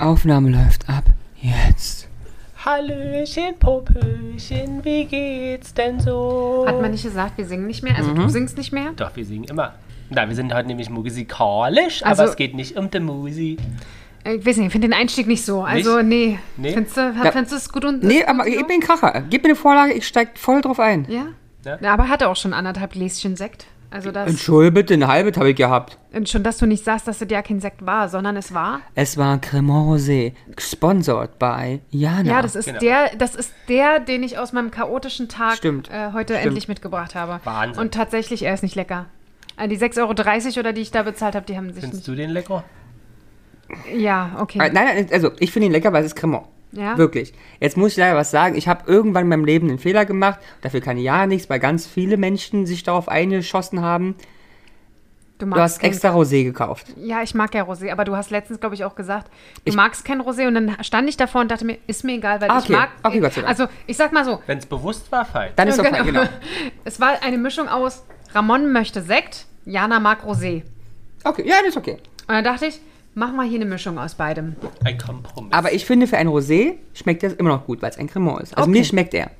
Aufnahme läuft ab. Jetzt. Hallöchen, Popöchen, wie geht's denn so? Hat man nicht gesagt, wir singen nicht mehr? Also du singst nicht mehr? Doch, wir singen immer. Na, wir sind heute nämlich musikalisch, Also- aber es geht nicht um die Musik. Äh, Ich weiß nicht, ich finde den Einstieg nicht so. Also, nee. Nee? Findest du, Ja. findest du es gut und. Nee, gut aber so? gib mir einen Kracher. Gib mir eine Vorlage, ich steig voll drauf ein. Ja? Ja. ja? Aber er hatte auch schon anderthalb Gläschen Sekt. Also, das. Entschuldigung, bitte, eine halbe habe ich gehabt. Und schon, dass du nicht sagst, dass es ja kein Sekt war, sondern es war. Es war Cremant Rosé, gesponsert bei Jana. Ja, das ist Genau. der, das ist der, den ich aus meinem chaotischen Tag Stimmt. Äh, heute Stimmt. endlich mitgebracht habe. Wahnsinn. Und tatsächlich, er ist nicht lecker. Äh, Die 6,30 Euro oder die ich da bezahlt habe, die haben sich Findest nicht. du den lecker? Ja, okay. Äh, Nein, nein, also ich finde ihn lecker, weil es ist Cremant. Ja? Wirklich. Jetzt muss ich leider was sagen. Ich habe irgendwann in meinem Leben einen Fehler gemacht. Dafür kann ich ja nichts, weil ganz viele Menschen sich darauf eingeschossen haben. Du hast kein- extra Rosé gekauft. Ja, ich mag ja Rosé, aber du hast letztens, glaube ich, auch gesagt, du magst kein Rosé und dann stand ich davor und dachte mir, ist mir egal, weil Ah, ich okay. mag. Okay, Gott sei Dank. Also, ich sag mal so, Wenn es bewusst war, fein. Dann ist Ja, okay, genau. es war eine Mischung aus Ramon möchte Sekt, Jana mag Rosé. Okay, ja, das ist okay. Und dann dachte ich, mach mal hier eine Mischung aus beidem. Ein Kompromiss. Aber ich finde, für ein Rosé schmeckt er immer noch gut, weil es ein Cremant ist. Also Okay. mir schmeckt er.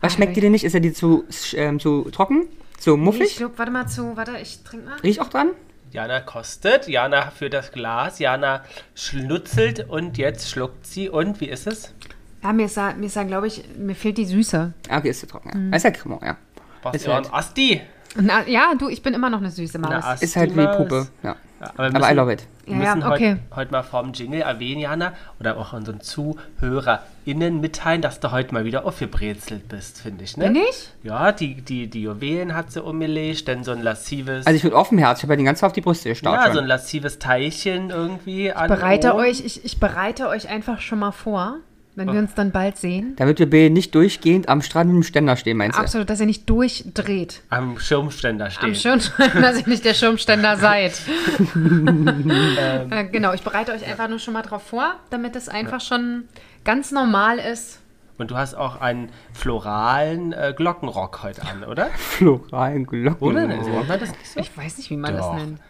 Was Ah, schmeckt dir denn nicht? Ist er dir zu, ähm, zu trocken? Zu Ich muffig? glaub, warte mal zu, warte, ich trink mal. Riech auch dran? Jana kostet, Jana für das Glas, Jana schlutzelt und jetzt schluckt sie. Und wie ist es? Ja, mir ist da, mir ist da, glaube ich, mir fehlt die Süße. Ah, Okay, ist zu trocken. Mhm. Ja. Ist ja Cremant, ja. Was Ist ist halt- ein Asti? Na, ja, du, ich bin immer noch eine süße Maus. Na, Asti Ist halt wie. Puppe. Ja. Aber wir Aber I müssen- love it. Wir Ja, ja, müssen okay. heute, heute mal vom Jingle erwähnen, Jana, oder auch unseren ZuhörerInnen mitteilen, dass du heute mal wieder aufgebrezelt bist, finde ich, ne? Bin ich? Ja, die, die, die Juwelen hat sie umgelegt, dann so ein lassives, Also ich bin offen Herz. Ich habe ja den ganzen auf die Brüste gestarrt ja, schon. so ein lassives Teilchen irgendwie an Bereite Ohren. euch, ich, ich bereite euch einfach schon mal vor, wenn wir uns dann bald sehen. Damit wir beide nicht durchgehend am Strand mit dem Ständer stehen, meinst du? Absolut, dass ihr nicht durchdreht. am Schirmständer stehen. Am Schirmständer, dass ihr nicht der Schirmständer seid. äh, genau, ich bereite euch einfach nur schon mal drauf vor, damit es einfach schon ganz normal ist. Und du hast auch einen floralen äh, Glockenrock heute an, oder? Floralen Glocken. Oder? Nennt man das nicht so? Ich weiß nicht, wie man Doch. das nennt.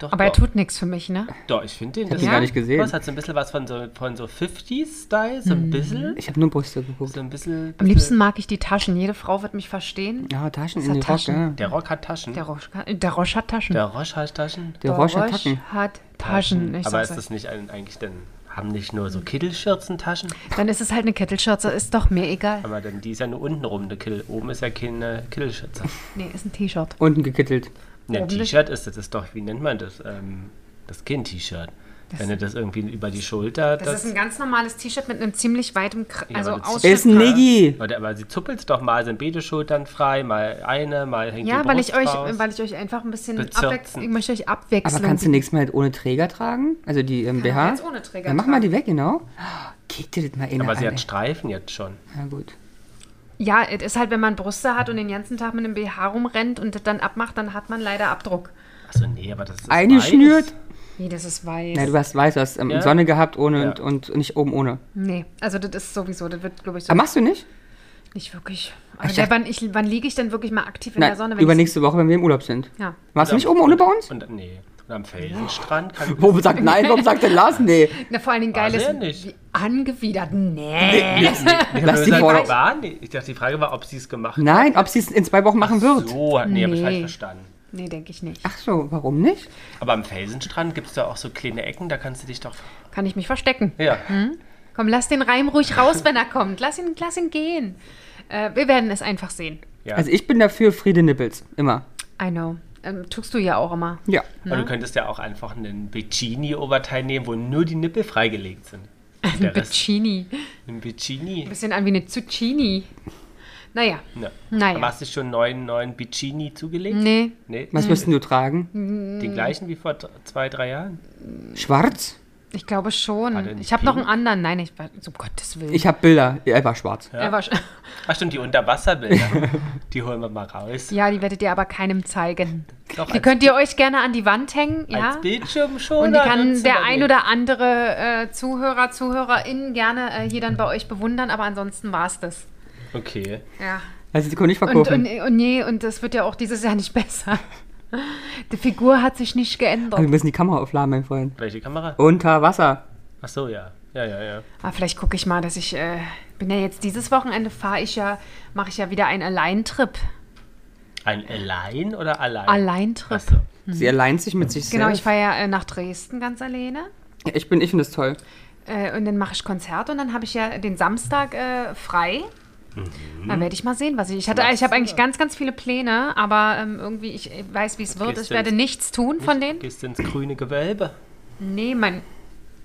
Doch, Aber er doch. tut nichts für mich, ne? Doch, ich finde den. hab das- ihn gar nicht gesehen. Das hat so ein bisschen was von so, von so 50s-Style, so ein bisschen. Ich habe nur Brüste geguckt. So ein bisschen. Am liebsten mag ich die Taschen. Jede Frau wird mich verstehen. Ja, Taschen in hat die Rock, Taschen. ja. Der Rock hat Taschen. Der Roche, der Roche hat Taschen. Der Roche hat Taschen. Der Roche hat Tacken. hat Taschen. Ich Aber ist das nicht ein, eigentlich dann. Haben nicht nur so Kittelschürzen Taschen? Dann ist es halt eine Kittelschürze, ist doch mir egal. Aber dann die ist ja nur unten rum, eine Kittel. Oben ist ja keine Kittelschürze. Nee, ist ein T-Shirt. Unten gekittelt. Ne, ein. T-Shirt ist das, ist doch, wie nennt man das? Ähm, das Kind-T-Shirt. Wenn du das irgendwie über die Schulter. Das, ist ein ganz normales T-Shirt mit einem ziemlich weitem, Kr Ja, also aber das- Ausschnitt. Ist ein Niggi. Warte, aber sie zuppelt doch mal, sind beide Schultern frei, mal eine, mal hängt Ja, die weil Brust ich euch, raus. weil ich euch einfach ein bisschen abwechseln. Ich möchte euch abwechseln. Aber kannst du nächstes Mal halt ohne Träger tragen? Also die ähm, BH? jetzt ohne Träger Ja, mach mal die weg, genau. Kick dir das mal in aber sie Hand, hat Streifen jetzt schon. Ja, gut. Ja, es ist halt, wenn man Brüste hat und den ganzen Tag mit einem BH rumrennt und das dann abmacht, dann hat man leider Abdruck. Achso, nee, aber das ist Eingeschnürt? weiß. Wie, das ist weiß. Ja, du hast weiß, du hast ähm, Ja. Sonne gehabt ohne Ja. und, und nicht oben ohne. nee, also das ist sowieso, das wird, glaube ich, so Aber machst du nicht? nicht wirklich. ich Also, dachte- wann, ich, wann liege ich denn wirklich mal aktiv in Nein, der Sonne? wenn übernächste Woche, wenn wir im Urlaub sind. Ja. Warst du nicht oben ohne bei uns? Und, nee. Am Felsenstrand kann Warum sagt nein? Warum sagt denn Lars? Nee. Na, vor allen Dingen geil War ist, sie ja nicht. wie angewidert. Nee. Lass die war, nee. Ich dachte, die Frage war, ob sie es gemacht hat. Nein, ob sie es in zwei Wochen machen wird. So, nee, habe ich Nee. falsch verstanden. Nee, denke ich nicht. Ach so, warum nicht? Aber am Felsenstrand gibt es da auch so kleine Ecken, da kannst du dich doch. Kann ich mich verstecken. Ja. Komm, lass den Reim ruhig raus, wenn er kommt. Lass ihn, lass ihn gehen. Äh, wir werden es einfach sehen. ja. Also ich bin dafür Friede Nippels. Immer. I know. Ähm, tust du ja auch immer. Ja. Aber du könntest ja auch einfach einen Bikini-Oberteil nehmen, wo nur die Nippel freigelegt sind. Und Rest Bikini. ein Bikini. Bisschen an wie eine Zucchini. Naja. Ja. Naja. Aber hast du schon einen neuen, neuen Bikini zugelegt? Nee. Nee. Was wirst denn du tragen? Die gleichen wie vor zwei, drei Jahren? Schwarz? Ich glaube schon. Nicht Ich habe noch einen anderen. Nein, ich war, um Gottes Willen. Ich habe Bilder. Er war schwarz. Er war sch- Ach stimmt, die Unterwasserbilder. die holen wir mal raus. ja, die werdet ihr aber keinem zeigen. Doch, Die könnt ihr euch gerne an die Wand hängen, ja? als Bildschirm schon. Und die kann der ein oder andere äh, Zuhörer, Zuhörerin gerne äh, hier dann bei euch bewundern, aber ansonsten war es das. Okay. Ja. Also die konnte ich Und, verkaufen. und, und nee, und das wird ja auch dieses Jahr nicht besser. Die Figur hat sich nicht Aber wir geändert. müssen die Kamera aufladen, mein Freund. Welche Kamera? Unter Wasser. Ach so, ja. Ja, ja, ja. Aber vielleicht gucke ich mal, dass ich, äh, bin ja jetzt dieses Wochenende, fahre ich ja, mache ich ja wieder einen Alleintrip. Ein Allein oder allein? Alleintrip. Ach so. Sie alleint sich mit sich Genau, ich selbst. fahre ja äh, nach Dresden ganz alleine. Ja, ich bin, ich finde das toll. Äh, und dann mache ich Konzerte und dann habe ich ja den Samstag äh, frei. Dann werde ich mal sehen, was ich. Ich, hatte, ich habe eigentlich ganz, ganz viele Pläne, aber ähm, irgendwie, ich weiß, wie es wird. Gehst Ich du werde ins- nichts tun von denen. Gehst ins grüne Gewölbe. Nee, mein,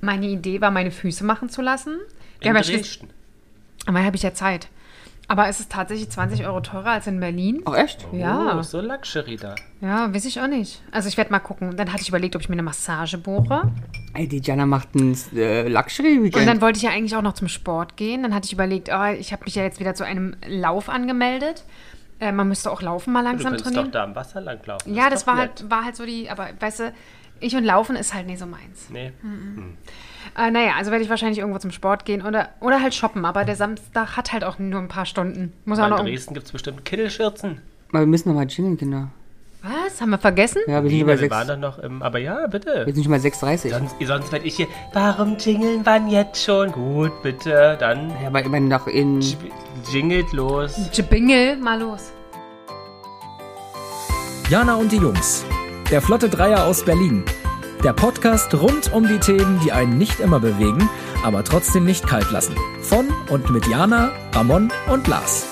meine Idee war, meine Füße machen zu lassen. In ja Dresden. aber habe ich ja Zeit. Aber es ist tatsächlich 20 Euro teurer als in Berlin. Ach, echt? Ja. Oh, so Luxury da. Ja, weiß ich auch nicht. Also ich werde mal gucken. Dann hatte ich überlegt, ob ich mir eine Massage buche. Ey, die Jana macht ein äh, Luxury-Weekend. Und dann wollte ich ja eigentlich auch noch zum Sport gehen. Dann hatte ich überlegt, oh, ich habe mich ja jetzt wieder zu einem Lauf angemeldet. Äh, man müsste auch Laufen mal Du langsam kannst trainieren. doch da am Wasser langlaufen. ja, das doch war nett. halt, war halt so die, aber weißt du, ich und Laufen ist halt nicht so meins. Nee. Äh, naja, also werde ich wahrscheinlich irgendwo zum Sport gehen oder, oder halt shoppen. Aber der Samstag hat halt auch nur ein paar Stunden. Muss auch Aber noch. in Dresden gibt es bestimmt Kittelschürzen. Aber wir müssen nochmal jingeln, Kinder. Was? Haben wir vergessen? Ja, wir sind, bei wir waren 6, doch noch im. Aber ja, bitte. wir sind schon bei 6,30. Sonst, sonst werde ich hier. Warum jingeln wann jetzt schon? Gut, bitte. Dann Ja, aber immerhin noch in. jingelt los. Jibingel, mal los. Jana und die Jungs. Der Flotte Dreier aus Berlin. Der Podcast rund um die Themen, die einen nicht immer bewegen, aber trotzdem nicht kalt lassen. Von und mit Jana, Ramon und Lars.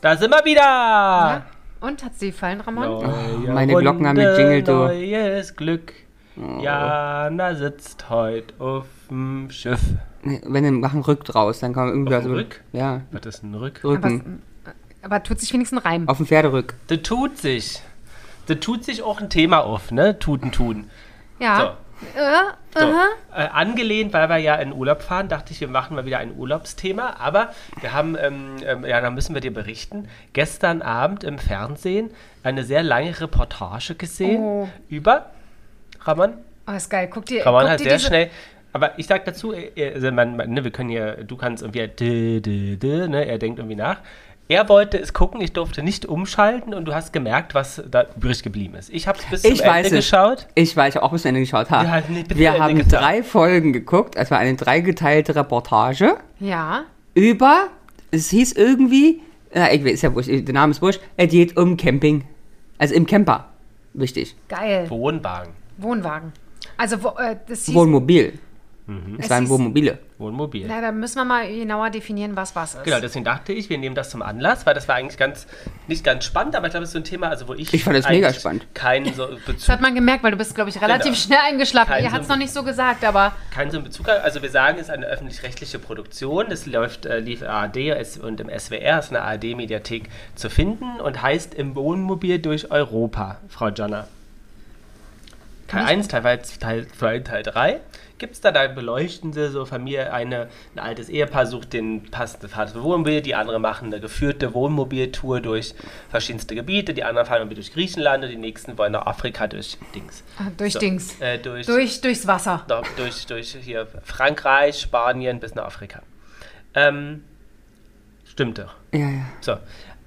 Da sind wir wieder. Ja. Und hat sie gefallen, Ramon? Neue meine Glocken haben gejingelt, du. Neues Glück. Jana sitzt heute auf dem Schiff. Wenn wir machen Rück draus, dann kann man irgendwie. Auf also- Rück? Ja, Was ist ein Rück? Aber, Rücken. aber tut sich wenigstens ein Reim. Auf dem Pferderück. Das tut sich. Das tut sich auch ein Thema auf, ne? Tuten tun. Ja. Äh, So, äh, angelehnt, weil wir ja in Urlaub fahren, dachte ich, wir machen mal wieder ein Urlaubsthema. Aber wir haben, ähm, ähm, ja, da müssen wir dir berichten, gestern Abend im Fernsehen eine sehr lange Reportage gesehen Oh. über Ramon. Oh, ist geil. Guck dir, Ramon guck hat dir sehr schnell. Aber ich sag dazu, äh, also man, man, ne, wir können ja, du kannst irgendwie, dü, dü, dü, ne, er denkt irgendwie nach. Er wollte es gucken, ich durfte nicht umschalten und du hast gemerkt, was da übrig geblieben ist. Ich habe es bis Ich zum weiß Ende es. geschaut. Ich weiß auch bis zum Ende geschaut habe. Ja, nee, wir Ende haben gesagt. drei Folgen geguckt. Es war eine dreigeteilte Reportage Ja. über. Es hieß irgendwie. Äh, ich weiß, ist ja wurscht, der Name ist wurscht. Es geht um Camping. Also im Camper. Wichtig. Geil. Wohnwagen. Wohnwagen. Also, wo, äh, das hieß, Wohnmobil. Mhm. Es Es waren Wohnmobile. Wohnmobil. na, da müssen wir mal genauer definieren, was was ist. Genau, deswegen dachte ich, wir nehmen das zum Anlass, weil das war eigentlich ganz, nicht ganz spannend, aber ich glaube, es ist so ein Thema, also wo ich. Ich fand das mega spannend. Keinen so Das Bezug, hat man gemerkt, weil du bist, glaube ich, relativ Genau. schnell eingeschlafen. Kein Ihr hat es so- noch nicht so gesagt, aber keinen so einen Bezug. Also wir sagen, es ist eine öffentlich-rechtliche Produktion. Das läuft, äh, lief ARD es- und im SWR, ist eine ARD-Mediathek zu finden und heißt Im Wohnmobil durch Europa, Frau Jonna. Teil 1, Teil 2, Teil, Teil 3 gibt es da, da beleuchten sie so Familie, eine, ein altes Ehepaar sucht den passenden Vater für Wohnmobil, die andere machen eine geführte Wohnmobiltour durch verschiedenste Gebiete, die anderen fahren durch Griechenland und die nächsten wollen nach Afrika durch Dings. ah, durch So, Dings. Äh, durch, Durch, durchs Wasser. da- durch, durch hier Frankreich, Spanien bis nach Afrika. Ähm, stimmt doch. Ja, ja. So.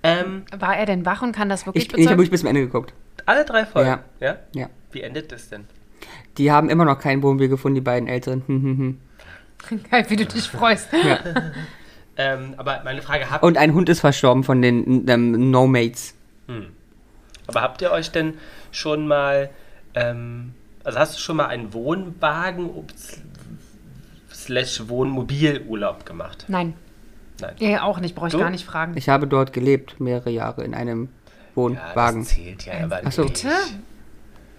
Ähm, War er denn wach und kann das wirklich Ich, ich habe wirklich bis zum Ende geguckt. alle drei Folgen. Ja. ja? Ja. Wie endet das denn? Die haben immer noch kein Wohnmobil gefunden, die beiden Älteren. Hm, hm, hm. Geil, wie du dich freust. Ja. Ähm, aber meine Frage, habt, Und ein Hund ist verstorben von den ähm, No-Mates. aber habt ihr euch denn schon mal, ähm, also hast du schon mal einen Wohnwagen slash Wohnmobilurlaub gemacht? Nein. Nein. Ja, auch nicht, brauche ich Du? gar nicht fragen. Ich habe dort gelebt, mehrere Jahre in einem Ja, Wohnwagen. das zählt ja aber Ach so. nicht. Bitte?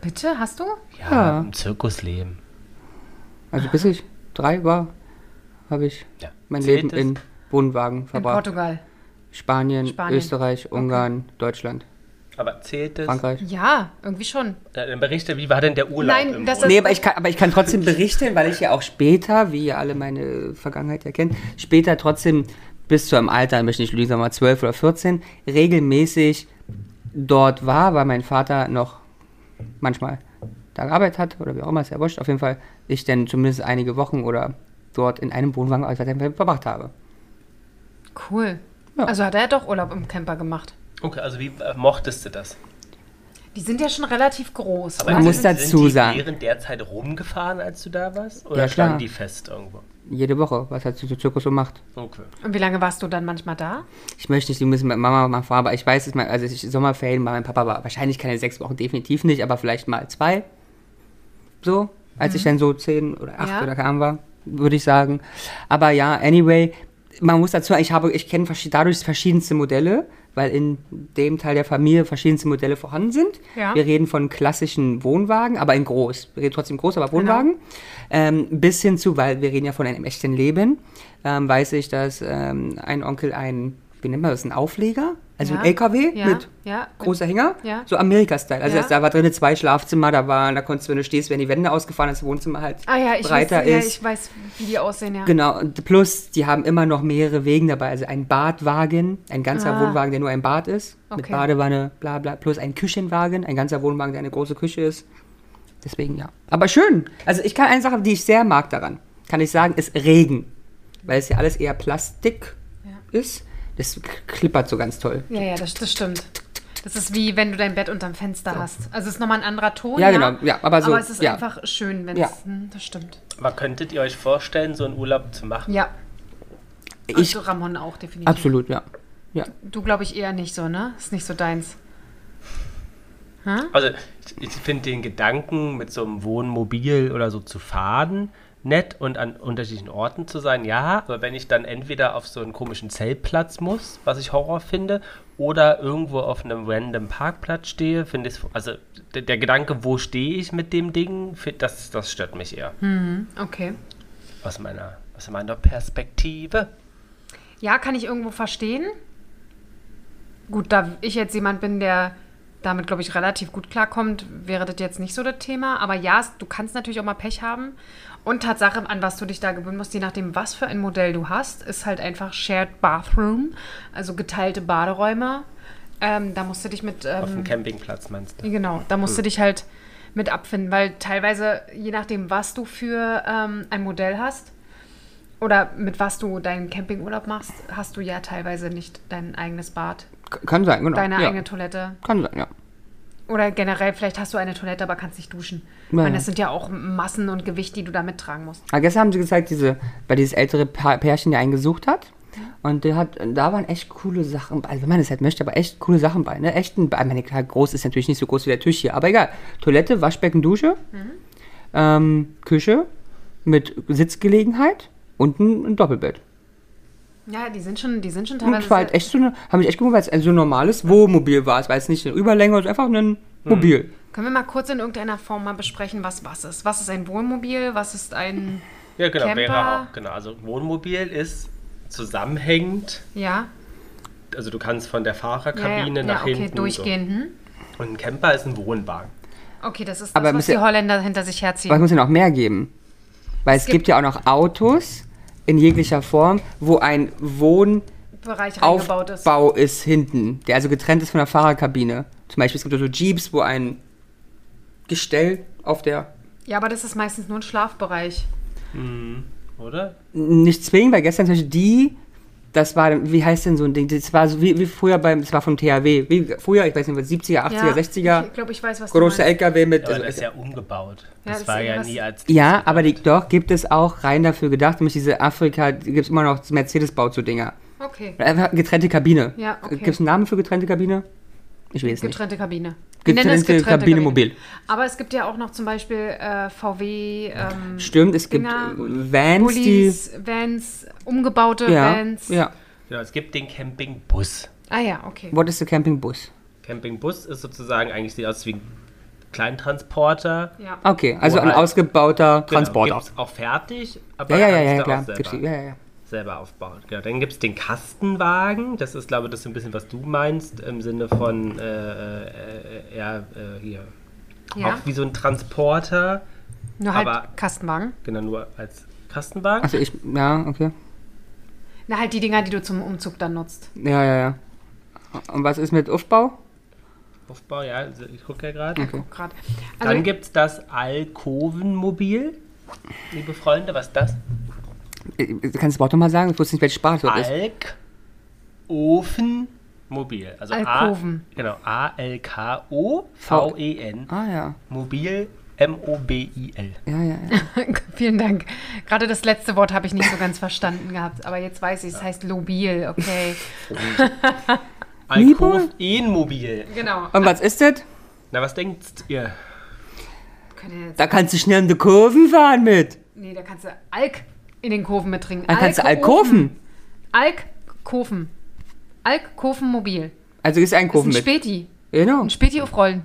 Bitte, hast du? Ja, Ja. im Zirkusleben. Also bis ich drei war, habe ich Ja. mein Zählt Leben in Wohnwagen In verbracht. Portugal. Spanien, Spanien. Österreich, Ungarn, Deutschland, Aber zählt es? Frankreich. Ja, irgendwie schon. Dann berichte, wie war denn der Urlaub? Nein, im das Urlaub? Nee, aber ich, kann, aber ich kann trotzdem berichten, weil ich ja auch später, wie ihr alle meine Vergangenheit ja kennt, später trotzdem bis zu einem Alter, ich möchte nicht lügen, sagen wir mal 12 oder 14, regelmäßig dort war, weil mein Vater noch manchmal da gearbeitet hat oder wie auch immer, ist ja wurscht. Auf jeden Fall ich dann zumindest einige Wochen oder dort in einem Wohnwagen als verbracht habe. Cool. Ja. Also hat er doch Urlaub im Camper gemacht. Okay, also wie äh, mochtest du das? Die sind ja schon relativ groß. Aber Man muss dazu sind die sagen- während der Zeit rumgefahren, als du da warst? Oder Ja, klar. standen die fest irgendwo? Jede Woche, was halt so der Zirkus so macht. Okay. Und wie lange warst du dann manchmal da? Ich möchte nicht, die müssen mit Mama mal fahren, aber ich weiß es mal, also ich, Sommerferien bei meinem Papa war wahrscheinlich keine sechs Wochen, definitiv nicht, aber vielleicht mal zwei. So, als ich dann so zehn oder acht Ja. oder kam war, würde ich sagen. Aber ja, anyway, man muss dazu sagen, ich habe, ich kenne dadurch verschiedenste Modelle, weil in dem Teil der Familie verschiedenste Modelle vorhanden sind. Ja. Wir reden von klassischen Wohnwagen, aber in groß. Wir reden trotzdem groß, aber Wohnwagen. Ähm, bis hin zu, weil wir reden ja von einem echten Leben, ähm, weiß ich, dass ähm, ein Onkel ein, wie nennt man das, ein Aufleger? Also Ja. ein LKW Ja, mit ja. großer Hänger, Ja. so Amerika-Style. Also Ja. da war drinnen zwei Schlafzimmer, da waren, da konntest du, wenn du stehst, werden die Wände ausgefahren, das Wohnzimmer halt Ah ja, ich breiter weiß, ja, ist. ich weiß, wie die aussehen, ja. Genau, und plus, die haben immer noch mehrere Wegen dabei. Also ein Badwagen, ein ganzer Ah. Wohnwagen, der nur ein Bad ist, mit Okay. Badewanne, bla bla, plus ein Küchenwagen, ein ganzer Wohnwagen, der eine große Küche ist. Deswegen ja. Aber schön. Also ich kann eine Sache, die ich sehr mag daran, kann ich sagen, ist Regen. Weil es ja alles eher Plastik ist. Das klippert so ganz toll. Ja, ja, das, das stimmt. Das ist wie wenn du dein Bett unterm Fenster hast. Also es ist nochmal ein anderer Ton. Ja, genau, ja, aber so, Aber es ist ja. einfach schön, wenn Ja. es. Hm, das stimmt. Aber könntet ihr euch vorstellen, so einen Urlaub zu machen? Ja. Ich, also Ramon auch definitiv. absolut, ja. Ja. Du glaube ich eher nicht so, ne? Ist nicht so deins. Hä? Also ich, ich finde den Gedanken, mit so einem Wohnmobil oder so zu fahren, nett und an unterschiedlichen Orten zu sein, ja. Aber wenn ich dann entweder auf so einen komischen Zeltplatz muss, was ich Horror finde, oder irgendwo auf einem random Parkplatz stehe, finde ich also der, der Gedanke, wo stehe ich mit dem Ding, das, das stört mich eher. Okay. Aus meiner, aus meiner Perspektive. Ja, kann ich irgendwo verstehen. Gut, da ich jetzt jemand bin, der damit, glaube ich, relativ gut klarkommt, wäre das jetzt nicht so das Thema. Aber ja, du kannst natürlich auch mal Pech haben. Und Tatsache, an was du dich da gewöhnen musst, je nachdem, was für ein Modell du hast, ist halt einfach Shared Bathroom, also geteilte Baderäume. Ähm, da musst du dich mit. Auf dem Ähm, Campingplatz meinst du? Genau, da musst du dich halt mit abfinden, weil teilweise, je nachdem, was du für ähm, ein Modell hast oder mit was du deinen Campingurlaub machst, hast du ja teilweise nicht dein eigenes Bad, Kann sein, genau. deine ja. eigene Toilette. Kann sein, ja. Oder generell, vielleicht hast du eine Toilette, aber kannst nicht duschen. Ich Ja, meine, das sind ja auch Massen und Gewicht, die du da mittragen musst. Aber gestern haben sie gezeigt, diese, weil dieses ältere Pärchen, der einen gesucht hat. Und der hat, da waren echt coole Sachen, bei. also wenn man das halt möchte, aber echt coole Sachen bei, ne? Echt ein, ich meine, klar, groß ist natürlich nicht so groß wie der Tisch hier, aber egal. Toilette, Waschbecken, Dusche, ähm, Küche mit Sitzgelegenheit und ein, ein Doppelbett. Ja, die sind schon, die sind schon Und teilweise. es war halt echt so eine, habe ich echt gewundert, weil es ein so ein normales Wohnmobil war. Es war jetzt nicht eine Überlänge, es war einfach ein Mobil. Können wir mal kurz in irgendeiner Form mal besprechen, was was ist? Was ist ein Wohnmobil? Was ist ein. Ja, genau, Camper. wäre auch. Genau, also Wohnmobil ist zusammenhängend. Ja? Also du kannst von der Ja, ja, Fahrerkabine ja nach okay, hinten. durchgehen. Hm? So. Und ein Camper ist ein Wohnwagen. Okay, das ist das, Aber was die Holländer hinter sich herziehen. Aber es muss ja noch mehr geben. Weil es, Es gibt, gibt- ja auch noch Autos in jeglicher Form, wo ein Wohnaufbau ist. ist hinten, der also getrennt ist von der Fahrerkabine. Zum Beispiel, es gibt so Jeeps, wo ein Gestell auf der. Ja, aber das ist meistens nur ein Schlafbereich. Oder? Nicht zwingend, weil gestern zum Beispiel die. Das war, wie heißt denn so ein Ding? Das war so wie, wie früher beim, das war vom THW. Wie früher, ich weiß nicht, was, 70er, 80er, ja, 60er. Ich glaube, ich weiß, was Große. LKW mit. Aber also- das ist ja umgebaut. Ja, Das das war ja nie als. Ja, aber die, doch, gibt es auch rein dafür gedacht, nämlich diese Afrika, gibt es immer noch Mercedes-Baut so Dinger. Okay. Einfach getrennte Kabine. Ja, okay. Gibt es einen Namen für getrennte Kabine? Ich weiß nicht. Getrennte Kabine. Getrennte, es Kabine mobil. Aber es gibt ja auch noch zum Beispiel äh, VW, ähm, Stimmt, es gibt Dinger, Vans, die. Bullis, Vans, umgebaute Ja, Vans. ja. Genau, es gibt den Campingbus. Ah ja, okay. What is the Campingbus? Campingbus ist sozusagen eigentlich sieht aus wie ein Kleintransporter. Ja. Okay, also ein halt- ausgebauter Transporter. Genau, gibt's auch fertig, aber ja, ja, ja, ja, klar. auch Gibt's die, selber, ja, ja, ja. Selber aufbauen. Genau. Dann gibt es den Kastenwagen. Das ist, glaube ich, das ist ein bisschen, was du meinst, im Sinne von äh, äh, äh, ja, äh, hier. Ja. Auch wie so ein Transporter, Nur halt aber- Kastenwagen. genau nur als Kastenwagen. Also ich, ja, okay. Na, halt die Dinger, die du zum Umzug dann nutzt. Ja, ja, ja. Und was ist mit Aufbau? Aufbau, ja, also ich gucke ja gerade. Guck grad. Also, Dann gibt es das Alkovenmobil. Liebe Freunde, was ist das? Äh, Kannst du das Wort nochmal sagen? Ich wusste nicht, welche Sprache das ist. Alk, Ofen, Mobil. Also Alkoven. A, genau, A-L-K-O-V-E-N. Ah ja. Mobil, M-O-B-I-L. Ja, ja, ja. Vielen Dank. Gerade das letzte Wort habe ich nicht so ganz verstanden gehabt, aber jetzt weiß ich, es heißt Lobil, okay. Alkoven-Mobil. Genau. Und was ist das? Na, was denkt ihr? Da kannst du schnell in die Kurven fahren mit. Nee, da kannst du Alk in den Kurven mit trinken. Da kannst du Alkoven. Alkoven. Alkoven. Alkovenmobil. Also ist ein Ist Kurven ein mit. Späti. Genau. Ein Späti auf Rollen.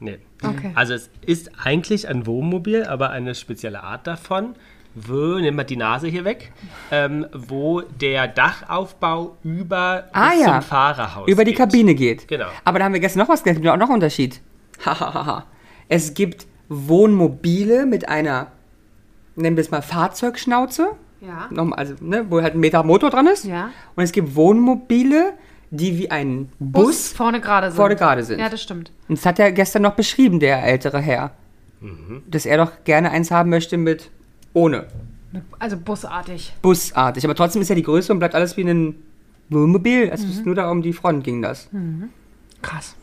Nee. Okay. Also es ist eigentlich ein Wohnmobil, aber eine spezielle Art davon. Wo, nimm mal die Nase hier weg, ähm, wo der Dachaufbau über Ah ja. zum Fahrerhaus Über die geht. Kabine geht. Genau. Aber da haben wir gestern noch was gelernt. Es gibt auch noch einen Unterschied. Hahaha. es gibt Wohnmobile mit einer, nennen wir es mal Fahrzeugschnauze. Ja. Nochmal, Also, ne, wo halt ein Meter Motor dran ist. Ja. Und es gibt Wohnmobile, die wie ein Bus, Bus. vorne gerade sind. vorne gerade sind. Ja, das stimmt. Und das hat er gestern noch beschrieben, der ältere Herr. Dass er doch gerne eins haben möchte mit ohne. Also busartig. Busartig. Aber trotzdem ist ja die Größe und bleibt alles wie ein Wohnmobil. Es ist nur da um die Front ging das. Krass.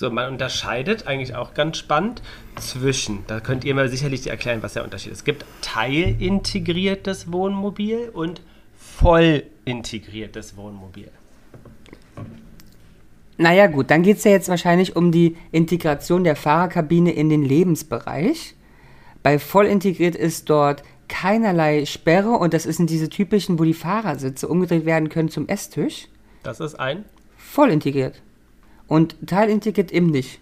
So, man unterscheidet eigentlich auch ganz spannend zwischen, da könnt ihr mir sicherlich erklären, was der Unterschied ist. Es gibt teilintegriertes Wohnmobil und voll integriertes Wohnmobil. Naja gut, dann geht es ja jetzt wahrscheinlich um die Integration der Fahrerkabine in den Lebensbereich. Bei voll integriert ist dort keinerlei Sperre und das sind diese typischen, wo die Fahrersitze umgedreht werden können zum Esstisch. Das ist ein. Voll integriert. Und teilintegriert eben nicht.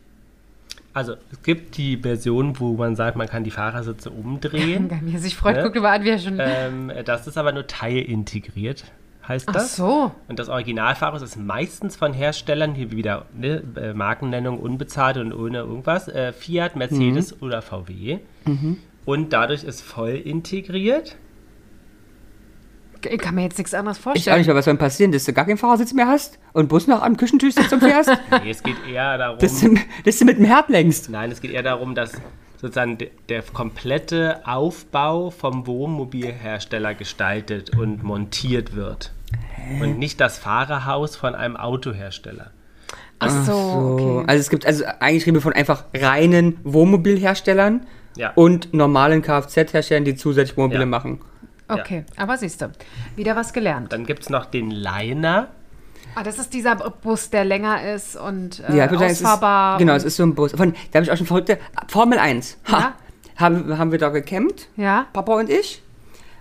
Also, es gibt die Version, wo man sagt, man kann die Fahrersitze umdrehen. Wie er sich freut, Ne? guckt über an, wie er schon. ähm, das ist aber nur teilintegriert, heißt Ach das. so. Und das Originalfahrhaus ist meistens von Herstellern, hier wieder ne, äh, Markennennung unbezahlt und ohne irgendwas, äh, Fiat, Mercedes Mhm. oder VW. Und dadurch ist voll integriert. Ich kann mir jetzt nichts anderes Ich vorstellen. auch nicht, weil was soll denn passieren, dass du gar keinen Fahrersitz mehr hast und Bus noch am Küchentisch sitzt und fährst, Nee, es geht eher darum. dass, du, dass du mit dem Herd lenkst. Nein, es geht eher darum, dass sozusagen de- der komplette Aufbau vom Wohnmobilhersteller gestaltet und montiert wird. Und nicht das Fahrerhaus von einem Autohersteller. Ach so, So, okay. Also es gibt, also eigentlich reden wir von einfach reinen Wohnmobilherstellern Ja. und normalen Kfz-Herstellern, die zusätzlich Wohnmobile Ja. machen. Okay, aber siehst du, wieder was gelernt. Dann gibt es noch den Liner. Ah, das ist dieser Bus, der länger ist und äh, Ja, es ausfahrbar. ist, genau, es ist so ein Bus. Von, da habe ich auch schon verrückte. Formel 1. Ha, Ja. haben, haben wir da gecampt, Ja, Papa und ich.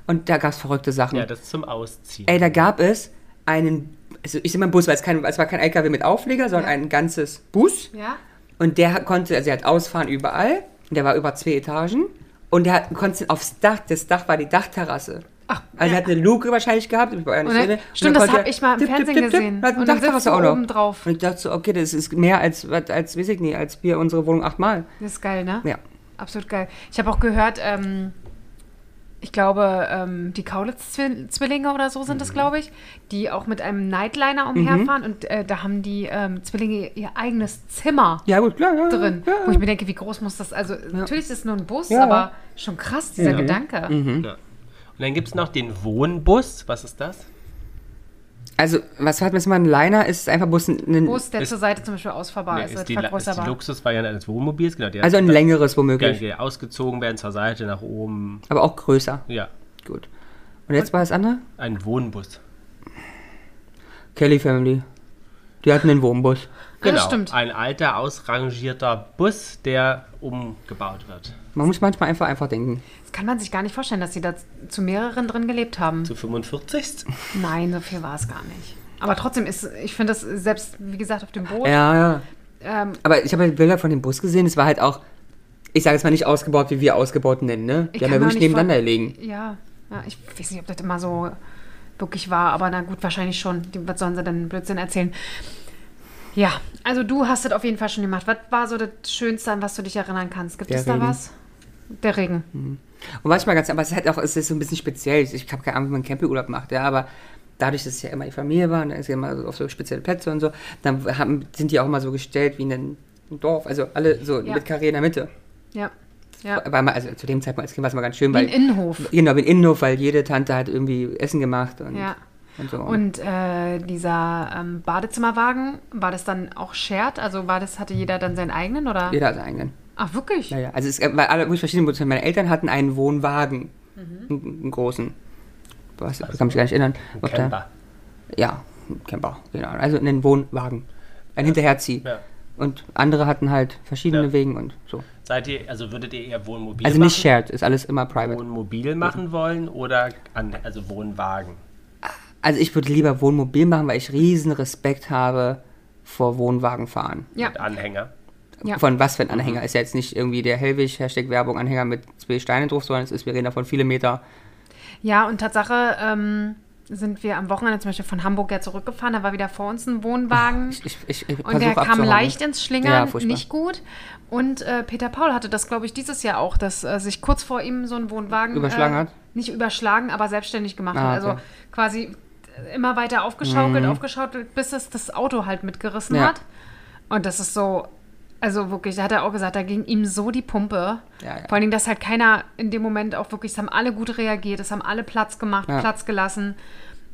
Und da gab es verrückte Sachen. Ja, das ist zum Ausziehen. Ey, da gab es einen, also ich sehe mal Bus, weil es, kein, es war kein LKW mit Aufleger, sondern Ja. ein ganzes Bus. ja. Und der konnte, also er hat ausfahren überall. Und der war über zwei Etagen. Und der hat, konnte aufs Dach, das Dach war die Dachterrasse. Ach, Also er hat eine Luke wahrscheinlich gehabt. Ich war ja nicht Und dann- drin. stimmt, dann das konnte hab er ich mal im tipp, Fernsehen tipp, tipp, gesehen. Hat Und dann sitzt auch noch. oben drauf. Und ich dachte so, okay, das ist mehr als, als weiß ich nicht, als wir unsere Wohnung achtmal. Das ist geil, ne? Ja. Absolut geil. Ich habe auch gehört, ähm, ich glaube, ähm, die Kaulitz-Zwillinge oder so Mhm. sind das, glaube ich, die auch mit einem Nightliner umherfahren und äh, da haben die ähm, Zwillinge ihr eigenes Zimmer Ja, gut, klar. Ja, drin. Ja, Wo ich mir denke, wie groß muss das, also natürlich ist es nur ein Bus, Ja. aber schon krass, dieser Ja. Gedanke. Ja. Und dann gibt es noch den Wohnbus. Was ist das? Also, was hat man? Ein Liner ist einfach bloß ein, Bus, der Ist- zur Seite zum Beispiel ausfahrbar Nee, ist, ist, die, ist die. Luxusvariante eines Wohnmobils. Genau, die also ein längeres kann womöglich. die ausgezogen werden zur Seite, nach oben. Aber auch größer. Ja, Gut. Und jetzt war das andere? ein Wohnbus. Kelly Family. Die hatten einen Wohnbus. Ja, Genau, das stimmt. ein alter, ausrangierter Bus, der umgebaut wird. Man muss manchmal einfach einfach denken. Das kann man sich gar nicht vorstellen, dass sie da zu mehreren drin gelebt haben. Zu 45. Nein, so viel war es gar nicht. Aber trotzdem ist, ich finde das selbst, wie gesagt, auf dem Boot. Ja, ja. Ähm, Aber ich habe ja Bilder von dem Bus gesehen. Es war halt auch, ich sage jetzt mal nicht ausgebaut, wie wir ausgebaut nennen, ne? Die Ich haben kann ja wirklich nebeneinander liegen. ja, ja, ich weiß nicht, ob das immer so wirklich war, aber na gut, wahrscheinlich schon. Die- Was sollen sie denn Blödsinn erzählen? Ja, also du hast das auf jeden Fall schon gemacht. Was war so das Schönste, an was du dich erinnern kannst? Gibt Der es da Regen. was? Der Regen. Und manchmal ganz, aber es ist halt auch, es ist so ein bisschen speziell. Ich habe keine Ahnung, wie man Campingurlaub macht, ja, aber dadurch, dass es ja immer die Familie war, und dann ist ja immer so auf so spezielle Plätze und so, dann haben, sind die auch immer so gestellt wie in einem Dorf, also alle so Ja. mit Karriere in der Mitte. Ja. Ja. Weil man, also zu dem Zeitpunkt als Kind war es mal ganz schön, Wie weil ein Innenhof. genau, wie ein Innenhof, weil jede Tante hat irgendwie Essen gemacht und Ja. und so. Und äh, dieser ähm, Badezimmerwagen, war das dann auch shared? Also war das, hatte jeder dann seinen eigenen oder? Jeder hat seinen eigenen. Ach, wirklich? Ja, ja. Also es gab alle wirklich verschiedene Boote. Meine Eltern hatten einen Wohnwagen. Mhm. Einen, einen großen. Was, ich kann mich gar nicht erinnern. ob der- Camper. Ja, ein Camper, genau. Also einen Wohnwagen. Ein Hinterherzieh. Ja. Und andere hatten halt verschiedene Ja. Wegen und so. Seid ihr, also würdet ihr eher Wohnmobil Also machen? nicht shared, ist alles immer private. Wohnmobil machen wollen oder an, also Wohnwagen? Also ich würde lieber Wohnmobil machen, weil ich riesen Respekt habe vor Wohnwagenfahren. Ja. Mit Anhänger? Ja. Von was für ein Anhänger? Ist ja jetzt nicht irgendwie der Hellwig, Hashtag Werbung, Anhänger mit zwei Steinen drauf, sondern es ist, wir reden davon viele Meter. Ja, und Tatsache ähm, sind wir am Wochenende zum Beispiel von Hamburg ja zurückgefahren. Da war wieder vor uns ein Wohnwagen. Ich, ich, ich, ich Und der kam leicht ins Ja, Schlingern, furchtbar. nicht gut. Und äh, Peter Paul hatte das, glaube ich, dieses Jahr auch, dass äh, sich kurz vor ihm so ein Wohnwagen Überschlagen äh, hat? Nicht überschlagen, aber selbstständig gemacht Ah, hat. Also okay. Mhm. quasi immer weiter aufgeschaukelt, aufgeschaukelt, bis es das Auto halt mitgerissen Ja. hat. Und das ist so, also wirklich, da hat er auch gesagt, da ging ihm so die Pumpe. Ja, ja. Vor allen Dingen, dass halt keiner in dem Moment auch wirklich, es haben alle gut reagiert, es haben alle Platz gemacht, Ja. Platz gelassen.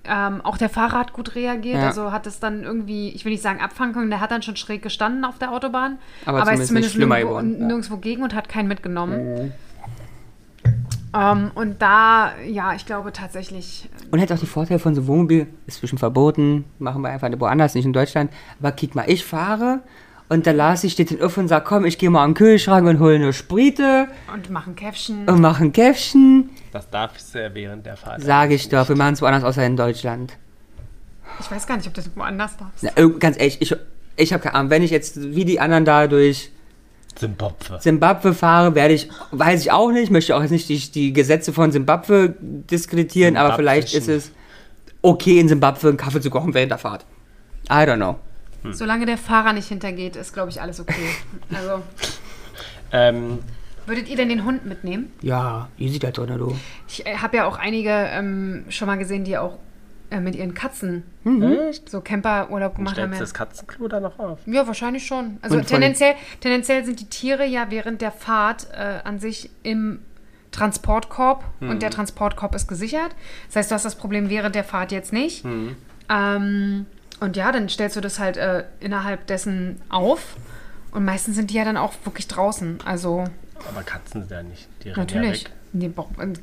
Ähm, auch der Fahrer hat gut reagiert, also hat es dann irgendwie, ich will nicht sagen abfangen können, der hat dann schon schräg gestanden auf der Autobahn, Aber aber, ist zumindest nicht zumindest nirgendwo, nirgendwo gegen und hat keinen mitgenommen. Ähm, und da, ja, ich glaube tatsächlich, Und hätte auch die Vorteile von so Wohnmobil, ist bestimmt verboten, machen wir einfach woanders, nicht in Deutschland. Aber kick mal, ich fahre und der Lasi steht in Öff und sagt, komm, ich gehe mal an den Kühlschrank und hole eine Sprite und machen Käffchen. und mache ein Käffchen. Das darfst du während der Fahrt. Sage ich doch, wir machen es woanders außer in Deutschland. Ich weiß gar nicht, ob das woanders darf. Na, irg- ganz ehrlich, ich, ich habe keine Ahnung, wenn ich jetzt wie die anderen da durch Zimbabwe. Zimbabwe fahre, werde ich, weiß ich auch nicht, möchte auch jetzt nicht die, die Gesetze von Zimbabwe diskreditieren, aber vielleicht ist es okay, in Zimbabwe einen Kaffee zu kochen während der Fahrt. I don't know. Solange der Fahrer nicht hintergeht, ist, glaube ich, alles okay. Also, Ähm, würdet ihr denn den Hund mitnehmen? Ja, easy da drin, du. Ich äh, habe ja auch einige ähm, schon mal gesehen, die auch äh, mit ihren Katzen Echt? so Camperurlaub gemacht haben. Das Katzenklo da noch auf? ja, wahrscheinlich schon. Also tendenziell, tendenziell sind die Tiere ja während der Fahrt äh, an sich im Transportkorb und der Transportkorb ist gesichert. Das heißt, du hast das Problem während der Fahrt jetzt nicht. Ähm, und ja, dann stellst du das halt äh, innerhalb dessen auf. Und meistens sind die ja dann auch wirklich draußen. Also Aber Katzen sind ja nicht. Die natürlich. Ja weg. Die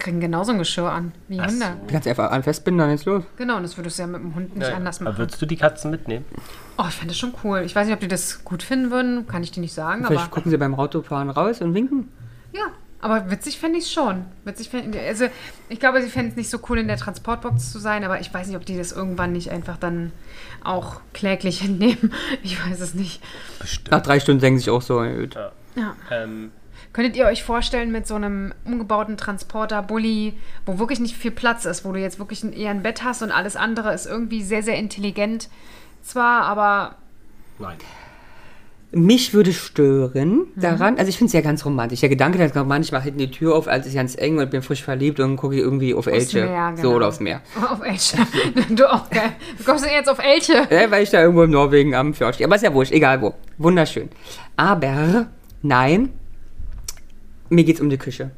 kriegen genauso ein Geschirr an wie Ach Hunde. so. Du kannst einfach an festbinden, dann ist los. Genau, und das würdest du ja mit dem Hund nicht Ja, anders Aber machen. würdest du die Katzen mitnehmen? Oh, ich fände das schon cool. Ich weiß nicht, ob die das gut finden würden, kann ich dir nicht sagen, Vielleicht aber gucken sie beim Autofahren raus und winken. ja. Aber witzig fände ich es schon. Witzig fänd, also ich glaube, sie fänden es nicht so cool, in der Transportbox zu sein, aber ich weiß nicht, ob die das irgendwann nicht einfach dann auch kläglich entnehmen. Ich weiß es nicht. Nach drei Stunden denken sie sich auch so, gut. Ja. Ja. Ähm, Könntet ihr euch vorstellen, mit so einem umgebauten Transporter, Bulli, wo wirklich nicht viel Platz ist, wo du jetzt wirklich ein, eher ein Bett hast und alles andere ist irgendwie sehr, sehr intelligent zwar, aber nein. Mich würde stören Mhm. daran, also ich finde es ja ganz romantisch. Der Gedanke, dass manchmal hinten die Tür auf, als ist ganz eng und bin frisch verliebt und gucke irgendwie auf Elche. Meer, So genau. oder aufs Meer. auf Elche. du auch, gell? Du kommst denn jetzt auf Elche? Ja, weil ich da irgendwo in Norwegen am Fjord stehe. Aber ist ja wurscht, egal wo. Wunderschön. Aber, nein, mir geht's um die Küche.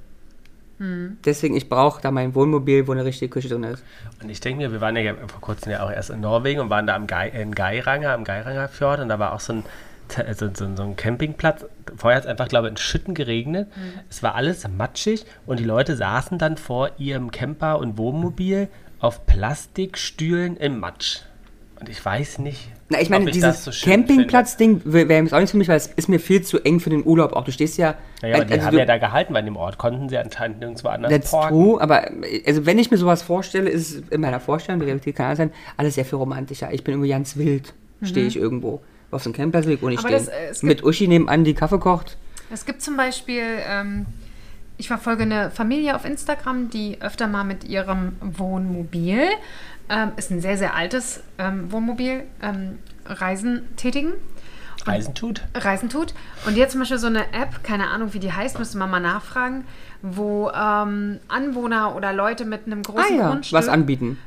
Hm. Deswegen, ich brauche da mein Wohnmobil, wo eine richtige Küche drin ist. Und ich denke mir, wir waren ja vor kurzem ja auch erst in Norwegen und waren da am Geiranger, am Geiranger Fjord und da war auch so ein, Te- so, so, so ein Campingplatz. Vorher hat es einfach, glaube ich, in Schütten geregnet. Es war alles matschig und die Leute saßen dann vor ihrem Camper und Wohnmobil auf Plastikstühlen im Matsch. Und ich weiß nicht, Na, ich meine, ich dieses so Campingplatz-Ding wäre jetzt auch nicht für mich, weil es ist mir viel zu eng für den Urlaub. Auch du stehst ja. finde. Ja, aber die also haben ja da gehalten bei dem Ort, konnten sie anscheinend nirgendwo anders That's parken. true, aber also wenn ich mir sowas vorstelle, ist es in meiner Vorstellung, die Realität kann sein, alles sehr viel romantischer. Ich bin irgendwie ganz wild, stehe ich irgendwo. Auf einem Campingplatz lieg und ich stehe. äh, es Mit Uschi nebenan, die Kaffee kocht. Es gibt zum Beispiel, ähm, ich verfolge eine Familie auf Instagram, die öfter mal mit ihrem Wohnmobil, ähm, ist ein sehr, sehr altes ähm, Wohnmobil, ähm, Reisen tätigen. Reisen tut. Reisen tut. Und jetzt zum Beispiel so eine App, keine Ahnung, wie die heißt, müsste man mal nachfragen, wo ähm, Anwohner oder Leute mit einem Ah großen ja, Grundstück was anbieten.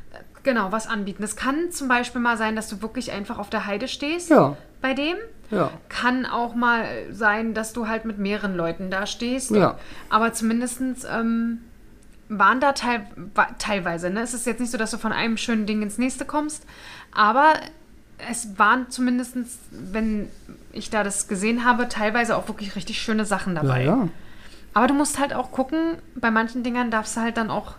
genau was anbieten. Es kann zum Beispiel mal sein, dass du wirklich einfach auf der Heide stehst Ja. Bei dem. Ja. Kann auch mal sein, dass du halt mit mehreren Leuten da stehst. Ja. Aber zumindest ähm, waren da teil, teilweise. Ne? Es ist jetzt nicht so, dass du von einem schönen Ding ins nächste kommst, aber es waren zumindest, wenn ich da das gesehen habe, teilweise auch wirklich richtig schöne Sachen dabei. Ja, ja. Aber du musst halt auch gucken, bei manchen Dingern darfst du halt dann auch,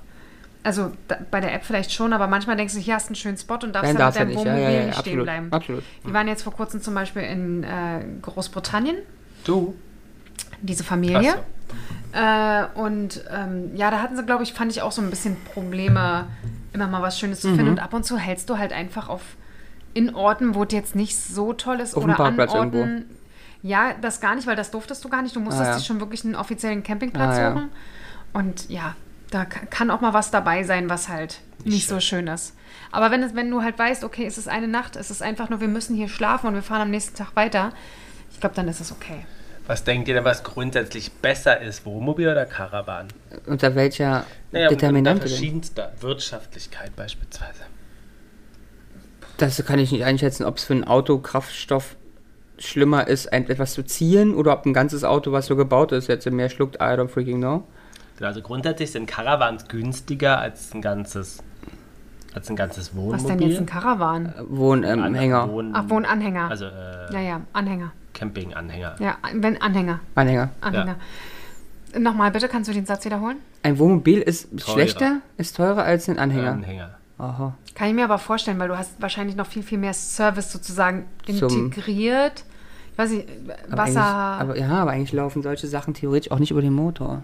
also da, bei der App vielleicht schon, aber manchmal denkst du, hier hast du einen schönen Spot und darfst Nein, dann mit deinem nicht. Ja, Wohnmobil ja, ja, nicht stehen absolut. bleiben. Absolut. Die waren jetzt vor kurzem zum Beispiel in äh, Großbritannien, Du? diese Familie. Äh, und ähm, ja, da hatten sie, glaube ich, fand ich auch so ein bisschen Probleme, immer mal was Schönes zu Mhm. finden. Und ab und zu hältst du halt einfach auf in Orten, wo es jetzt nicht so toll ist Auf oder an Orten. irgendwo. Ja, das gar nicht, weil das durftest du gar nicht. Du musstest Ah, ja. schon wirklich einen offiziellen Campingplatz Ah, ja. suchen. Und ja, da ka- kann auch mal was dabei sein, was halt nicht, so schön ist. Aber wenn, es, wenn du halt weißt, okay, es ist eine Nacht, es ist einfach nur, wir müssen hier schlafen und wir fahren am nächsten Tag weiter, ich glaube, dann ist es okay. Was denkt ihr denn, was grundsätzlich besser ist? Wohnmobil oder Caravan? Unter welcher Naja, Determinante unter verschiedenster Wirtschaftlichkeit beispielsweise. Das kann ich nicht einschätzen, ob es für ein Auto Kraftstoff schlimmer ist, etwas zu ziehen oder ob ein ganzes Auto, was so gebaut ist, jetzt mehr schluckt. I don't freaking know. Also grundsätzlich sind Caravans günstiger als ein ganzes, als ein ganzes Wohnmobil. Was denn jetzt ein Caravan? Wohnhänger. An- Hänger. Wohn Ach, Wohnanhänger. Also äh, ja, ja, Anhänger. Campinganhänger. Ja, wenn Anhänger. Anhänger. Anhänger. Nochmal bitte, kannst du den Satz wiederholen? Ein Wohnmobil ist Teurer. schlechter, ist teurer als ein Anhänger. Anhänger. Aha. Kann ich mir aber vorstellen, weil du hast wahrscheinlich noch viel, viel mehr Service sozusagen Zum- integriert. Ich weiß nicht, Aber Wasser. eigentlich- Aber, ja, aber eigentlich laufen solche Sachen theoretisch auch nicht über den Motor.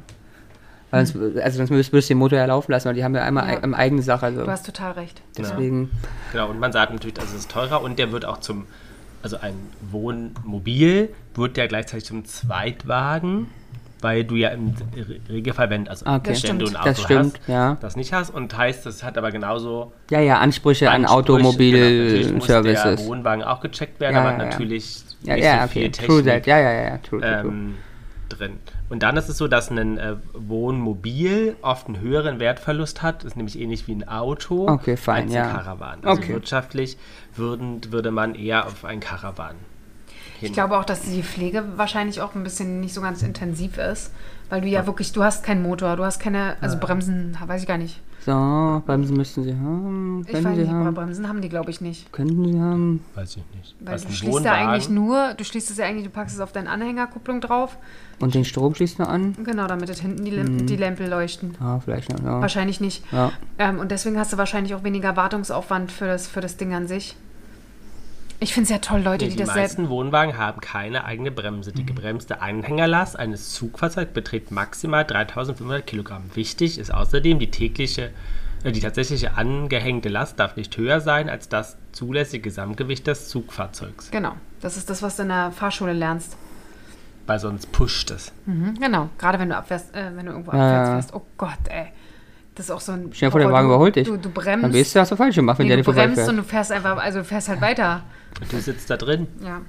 Weil sonst, also sonst müsstest müsst du den Motor ja laufen lassen, weil die haben ja einmal Ja. eigene Sache. Also du hast total recht. deswegen. Genau, und man sagt natürlich, das ist teurer und der wird auch zum, also ein Wohnmobil wird ja gleichzeitig zum Zweitwagen, weil du ja im Re- Regelfall, wenn, also Ah, Okay. Das wenn du ein stimmt. Auto Das stimmt, hast, ja. das nicht hast und heißt, das hat aber genauso Ja, ja, Ansprüche, an genau. Natürlich muss der Automobil-Services. Wohnwagen auch gecheckt werden, Ja, aber ja, ja. natürlich ja, nicht ja, so okay. viel True Technik that. Ja, ja, ja, true, true, true. ähm, drin. Und dann ist es so, dass ein äh, Wohnmobil oft einen höheren Wertverlust hat, ist nämlich ähnlich wie ein Auto Okay, fine, als ein ja. Caravan. Also Okay. wirtschaftlich würden, würde man eher auf ein Caravan hin. Ich glaube auch, dass die Pflege wahrscheinlich auch ein bisschen nicht so ganz intensiv ist, weil du ja wirklich, du hast keinen Motor, du hast keine, also Bremsen, weiß ich gar nicht. So, Bremsen müssten sie haben. Ich weiß nicht, aber haben. Bremsen haben die, glaube ich, nicht. Könnten sie haben. Weiß ich nicht. Weil Was, du schließt ja Wohnwagen? eigentlich nur, du schließt es ja eigentlich, du packst es auf deine Anhängerkupplung drauf, Und den Strom schließt du an? genau, damit es hinten die, Mhm. Lamp die Lämpel leuchten. Ja, vielleicht noch, ja. Wahrscheinlich nicht. Ja. Ähm, und deswegen hast du wahrscheinlich auch weniger Wartungsaufwand für das, für das Ding an sich. Ich finde es ja toll, Leute, Nee, die, die das selbst. meisten Wohnwagen haben keine eigene Bremse. Die gebremste Anhängerlast eines Zugfahrzeugs beträgt maximal 3500 Kilogramm. Wichtig ist außerdem, die tägliche, äh, die tatsächliche angehängte Last darf nicht höher sein als das zulässige Gesamtgewicht des Zugfahrzeugs, Genau, das ist das, was du in der Fahrschule lernst. weil sonst pusht es. Mhm, genau, gerade wenn du abfährst, äh, wenn du irgendwo abwärts ja. fährst. Oh Gott, ey. Das ist auch so ein. Stell dir vor, der. Wagen du, überholt dich. Du, du bremst. Dann weißt du, hast du falsch gemacht, wenn nee, der du dir bremst und vorbeifährt. du fährst einfach, also du fährst halt weiter. Und du sitzt da drin. Ja.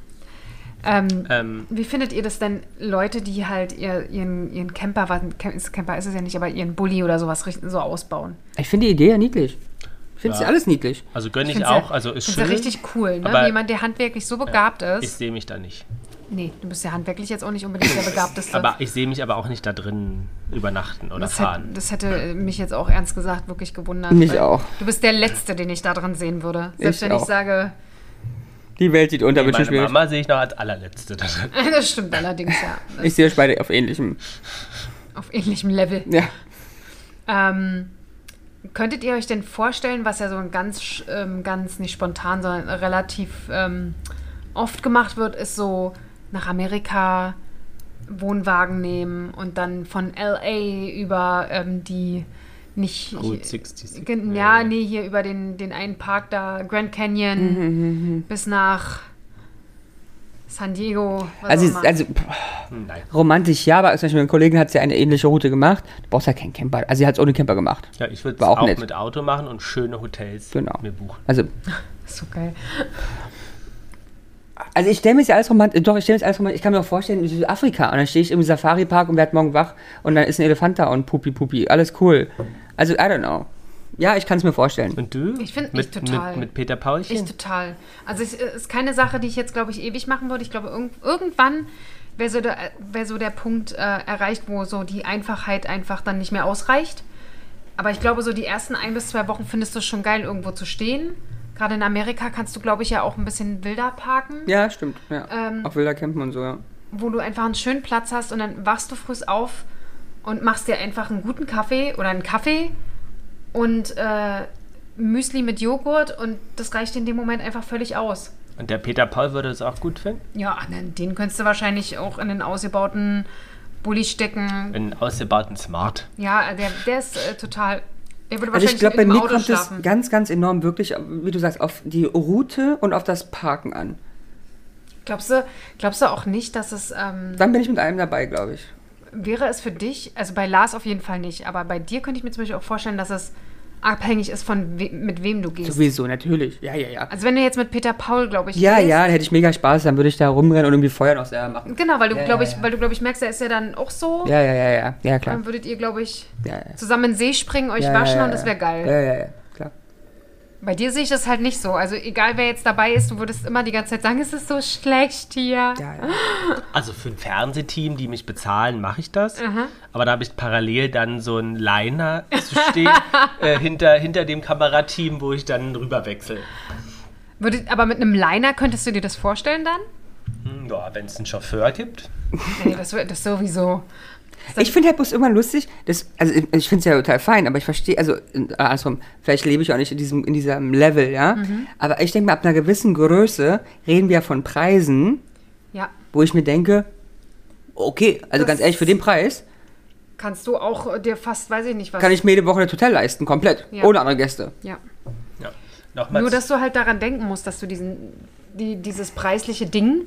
Ähm, Ähm, Wie findet ihr das denn, Leute, die halt ihr, ihren, ihren Camper, was, Cam- Camper ist es ja nicht, aber ihren Bulli oder sowas richten, so ausbauen? Ich finde die Idee ja niedlich. Ich finde Ja. sie alles niedlich. also gönne ich find's auch. Ja, also ist schön. ja richtig cool, ne? aber- Jemand, der handwerklich so begabt Ich ist. sehe mich da nicht. Nee, du bist ja handwerklich jetzt auch nicht unbedingt der begabteste. Aber ich sehe mich aber auch nicht da drin übernachten oder das, hätte, fahren. das hätte mich jetzt auch ernst gesagt wirklich gewundert. Mich auch. Du bist der Letzte, den ich da drin sehen würde. Selbst Ich wenn ich auch. sage, Die Welt sieht unter, Nee, meine schwierig. Mama sehe ich noch als allerletzte da drin. das stimmt allerdings, ja. Das Ich sehe euch beide auf ähnlichem. auf ähnlichem Level. Ja. Ähm, könntet ihr euch denn vorstellen, was ja so ein ganz, ähm, ganz nicht spontan, sondern relativ ähm, oft gemacht wird, ist so nach Amerika Wohnwagen nehmen und dann von LA über ähm, die nicht. Route 66. Gen- Ja, nee, hier über den, den einen Park da, Grand Canyon, bis nach San Diego. Was Also, also pff, Nein. romantisch ja, aber zum Beispiel meine Kollegin hat ja eine ähnliche Route gemacht. Du brauchst ja keinen Camper. Also sie hat es ohne Camper gemacht. Ja, ich würde es auch, auch mit Auto machen und schöne Hotels Genau. mir buchen. Also, so geil. Also ich stelle mir ja alles romantisch, doch, ich stelle mir alles romantisch, ich kann mir auch vorstellen, in Südafrika und dann stehe ich im Safari-Park und werde morgen wach und dann ist ein Elefant da und pupi pupi, alles cool. Also, I don't know. Ja, ich kann es mir vorstellen. Und du? Ich find- ich mit, total. Mit, mit Peter Paulchen? Ich total. Also es ist keine Sache, die ich jetzt, glaube ich, ewig machen würde. Ich glaube, irgend, irgendwann wäre so, der- wär so der Punkt äh, erreicht, wo so die Einfachheit einfach dann nicht mehr ausreicht. Aber ich glaube, so die ersten ein bis zwei Wochen findest du es schon geil, irgendwo zu stehen. Gerade in Amerika kannst du, glaube ich, ja auch ein bisschen wilder parken, Ja, stimmt. Ja. Ähm, Auch wilder campen und so, ja. wo du einfach einen schönen Platz hast und dann wachst du früh auf und machst dir einfach einen guten Kaffee oder einen Kaffee und äh, Müsli mit Joghurt und das reicht in dem Moment einfach völlig aus. Und der Peter Paul würde es auch gut finden? Ja, den- den könntest du wahrscheinlich auch in den ausgebauten Bulli stecken. In ausgebauten Smart. Ja, der, der ist äh, total. Der würde Also ich glaube, bei mir Auto kommt schlafen. es ganz, ganz enorm wirklich, wie du sagst, auf die Route und auf das Parken an. Glaubst du, glaubst du auch nicht, dass es ähm, Dann bin ich mit einem dabei, glaube ich. wäre es für dich, also bei Lars auf jeden Fall nicht, aber bei dir könnte ich mir zum Beispiel auch vorstellen, dass es abhängig ist von we mit wem du gehst. Sowieso, natürlich. Ja, ja, ja. Also wenn du jetzt mit Peter Paul, glaube ich, Ja, gehst, ja, dann hätte ich mega Spaß, dann würde ich da rumrennen und irgendwie Feuer noch selber machen. Genau, weil du, Ja, glaube ja, ich, ja. weil du, glaube ich, merkst, er ist ja dann auch so. Ja, ja, ja, ja. Ja, klar. Dann würdet ihr, glaube ich, zusammen in den See springen, euch waschen und das wäre geil. Ja, ja, ja. Bei dir sehe ich das halt nicht so. Also egal, wer jetzt dabei ist, du würdest immer die ganze Zeit sagen, es ist so schlecht hier. Ja, ja. Also für ein Fernsehteam, die mich bezahlen, mache ich das. Aber da habe ich parallel dann so einen Liner zu stehen äh, hinter, hinter dem Kamerateam, wo ich dann rüber wechsle. Würde, aber mit einem Liner könntest du dir das vorstellen dann? Hm, ja, wenn es einen Chauffeur gibt. Nee, das, das sowieso. Ich finde halt bloß irgendwann lustig, das, also ich, ich finde es ja total fein, aber ich verstehe, also äh, andersrum, vielleicht lebe ich auch nicht in diesem, in diesem Level, ja. Mhm. Aber ich denke mal, ab einer gewissen Größe reden wir von Preisen, Ja. wo ich mir denke, okay, also Das- ganz ehrlich, für den Preis Kannst du auch äh, dir fast, weiß ich nicht was. kann ich mir jede Woche ein Hotel leisten, komplett, Ja. ohne andere Gäste. ja. Ja. Nochmal Nur, dass du halt daran denken musst, dass du diesen, die, dieses preisliche Ding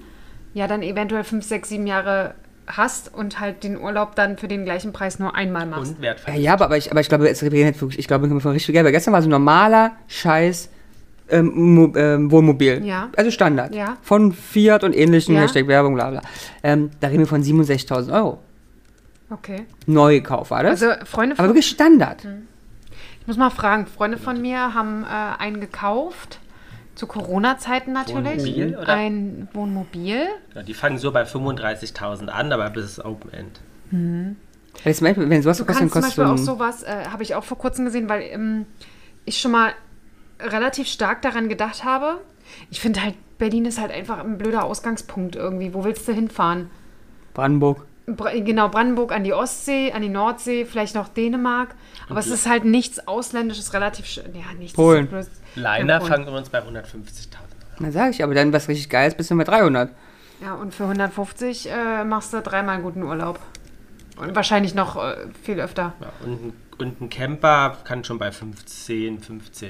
ja dann eventuell fünf, sechs, sieben Jahre hast und halt den Urlaub dann für den gleichen Preis nur einmal machst. und Ja, wertverlust. ja aber, aber, ich, aber ich glaube, es reden halt wirklich, ich glaube, wir können von richtig viel Geld, weil gestern war so ein normaler Scheiß ähm, ähm, Wohnmobil. Ja. Also Standard. Ja. Von Fiat und ähnlichen, Ja. Hashtag Werbung, bla bla. Ähm, da reden wir von 67.000 Euro. Okay. Neukauf war das. Also Freunde aber von, wirklich Standard. ich muss mal fragen, Freunde von mir haben äh, einen gekauft, zu Corona-Zeiten natürlich. Wohnmobil, oder? Ein Wohnmobil. Ja, die fangen so bei 35.000 an, aber bis es Open End. Das Beispiel, wenn sowas Du kostet, kannst zum kostet Beispiel so auch sowas, äh, habe ich auch vor kurzem gesehen, weil ähm, ich schon mal relativ stark daran gedacht habe. Ich finde halt, Berlin ist halt einfach ein blöder Ausgangspunkt irgendwie. Wo willst du hinfahren? Brandenburg. Genau, Brandenburg an die Ostsee, an die Nordsee, vielleicht noch Dänemark. Aber es ist halt nichts Ausländisches, relativ Ja, nichts. Polen. Ja, Polen. fangen übrigens bei 150.000 an. Na sag ich, aber dann was richtig Geiles bist du mit 300. Ja, und für 150 äh, machst du dreimal einen guten Urlaub. Und wahrscheinlich noch äh, viel öfter. Ja, und, ein- und ein Camper kann schon bei 15, 15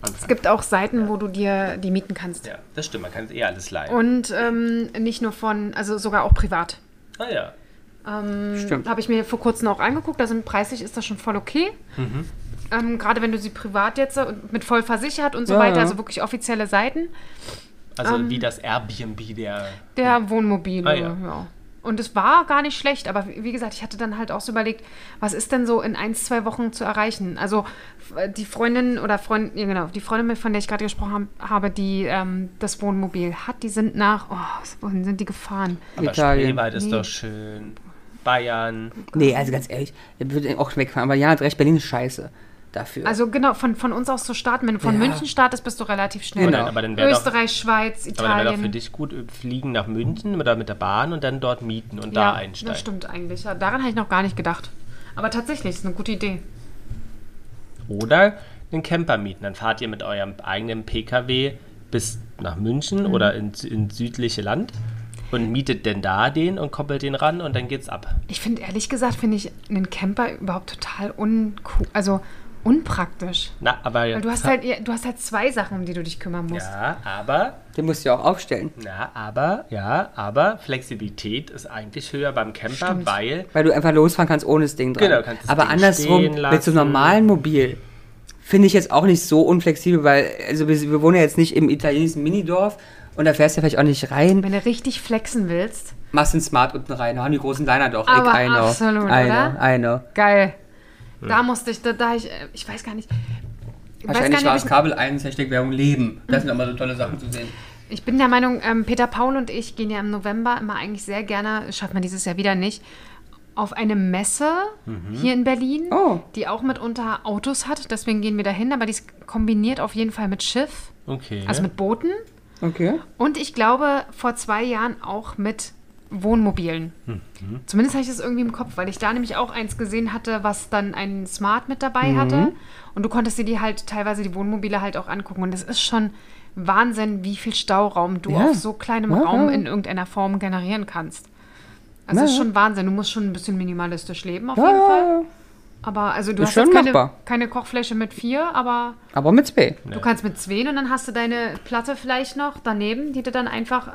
anfangen. Es gibt auch Seiten, wo du dir die mieten kannst. ja, das stimmt, man kann es eh alles leihen. Und ähm, nicht nur von, also sogar auch privat. Ah ja. Stimmt. Habe ich mir vor kurzem auch angeguckt. Also preislich ist das schon voll okay. Ähm, Gerade wenn du sie privat jetzt mit voll versichert und so Ja, weiter, ja. also wirklich offizielle Seiten. Also Ähm, wie das Airbnb der. Der Wohnmobile, Ah, ja. ja. Und es war gar nicht schlecht, aber wie gesagt, ich hatte dann halt auch so überlegt, was ist denn so in ein, zwei Wochen zu erreichen? Also die Freundin oder Freund, ja genau, die Freundin, von der ich gerade gesprochen hab- habe, die ähm, das Wohnmobil hat, die sind nach, oh, wohin sind die gefahren? Aber Italien. Spreewald ist Nee. doch schön. Bayern. Nee, also ganz ehrlich, der würde auch wegfahren. Aber ja, hat recht, Berlin ist scheiße dafür. Also genau, von, von uns aus zu starten. Wenn du von Ja. München startest, bist du relativ schnell. Genau. Aber dann wäre doch, Österreich, Schweiz, aber dann wär doch für Italien. dich gut, fliegen nach München oder mit der Bahn und dann dort mieten und da ja, einsteigen. das stimmt eigentlich. Ja, daran habe ich noch gar nicht gedacht. Aber tatsächlich, ist eine gute Idee. Oder einen Camper mieten. Dann fahrt ihr mit eurem eigenen PKW bis nach München Mhm. oder ins in südliche Land und mietet denn da den und koppelt den ran und dann geht's ab. Ich finde, ehrlich gesagt, finde ich einen Camper überhaupt total uncool, also unpraktisch. Na, aber Weil du hast halt, ja, du hast halt zwei Sachen, um die du dich kümmern musst. ja, aber Den musst du ja auch aufstellen. na, aber ja, aber Flexibilität ist eigentlich höher beim Camper, Stimmt. weil Weil du einfach losfahren kannst ohne das Ding dran. Genau, kannst das Aber Ding andersrum, mit so einem normalen Mobil, finde ich jetzt auch nicht so unflexibel, weil, also wir, wir wohnen ja jetzt nicht im italienischen Minidorf und da fährst du ja vielleicht auch nicht rein. Wenn du richtig flexen willst, Machst den Smart unten rein, haben die großen Liner doch. Aber ich, I know. absolut, I oder? know, I know. geil. Da musste ich, da, da ich, äh, ich weiß gar nicht. Wahrscheinlich nicht, war es Kabel 1, Hashtag Werbung Leben. Das sind immer so tolle Sachen zu sehen. ich bin der Meinung, ähm, Peter Paul und ich gehen ja im November immer eigentlich sehr gerne, schaffen wir dieses Jahr wieder nicht, auf eine Messe hier in Berlin, Oh. die auch mitunter Autos hat. Deswegen gehen wir dahin, aber die ist kombiniert auf jeden Fall mit Schiff, Okay. also mit Booten. Okay. Und ich glaube, vor zwei Jahren auch mit Wohnmobilen. Zumindest habe ich das irgendwie im Kopf, weil ich da nämlich auch eins gesehen hatte, was dann ein Smart mit dabei hatte. Und du konntest dir die halt teilweise die Wohnmobile halt auch angucken. Und es ist schon Wahnsinn, wie viel Stauraum du Ja. auf so kleinem Ja, Raum ja. in irgendeiner Form generieren kannst. Also Ja, es ist schon Wahnsinn. Du musst schon ein bisschen minimalistisch leben auf Ja, jeden Fall. Aber also du Ist hast jetzt keine, keine Kochfläche mit vier, aber Aber mit Spay. Du kannst mit zwei und dann hast du deine Platte vielleicht noch daneben, die du dann einfach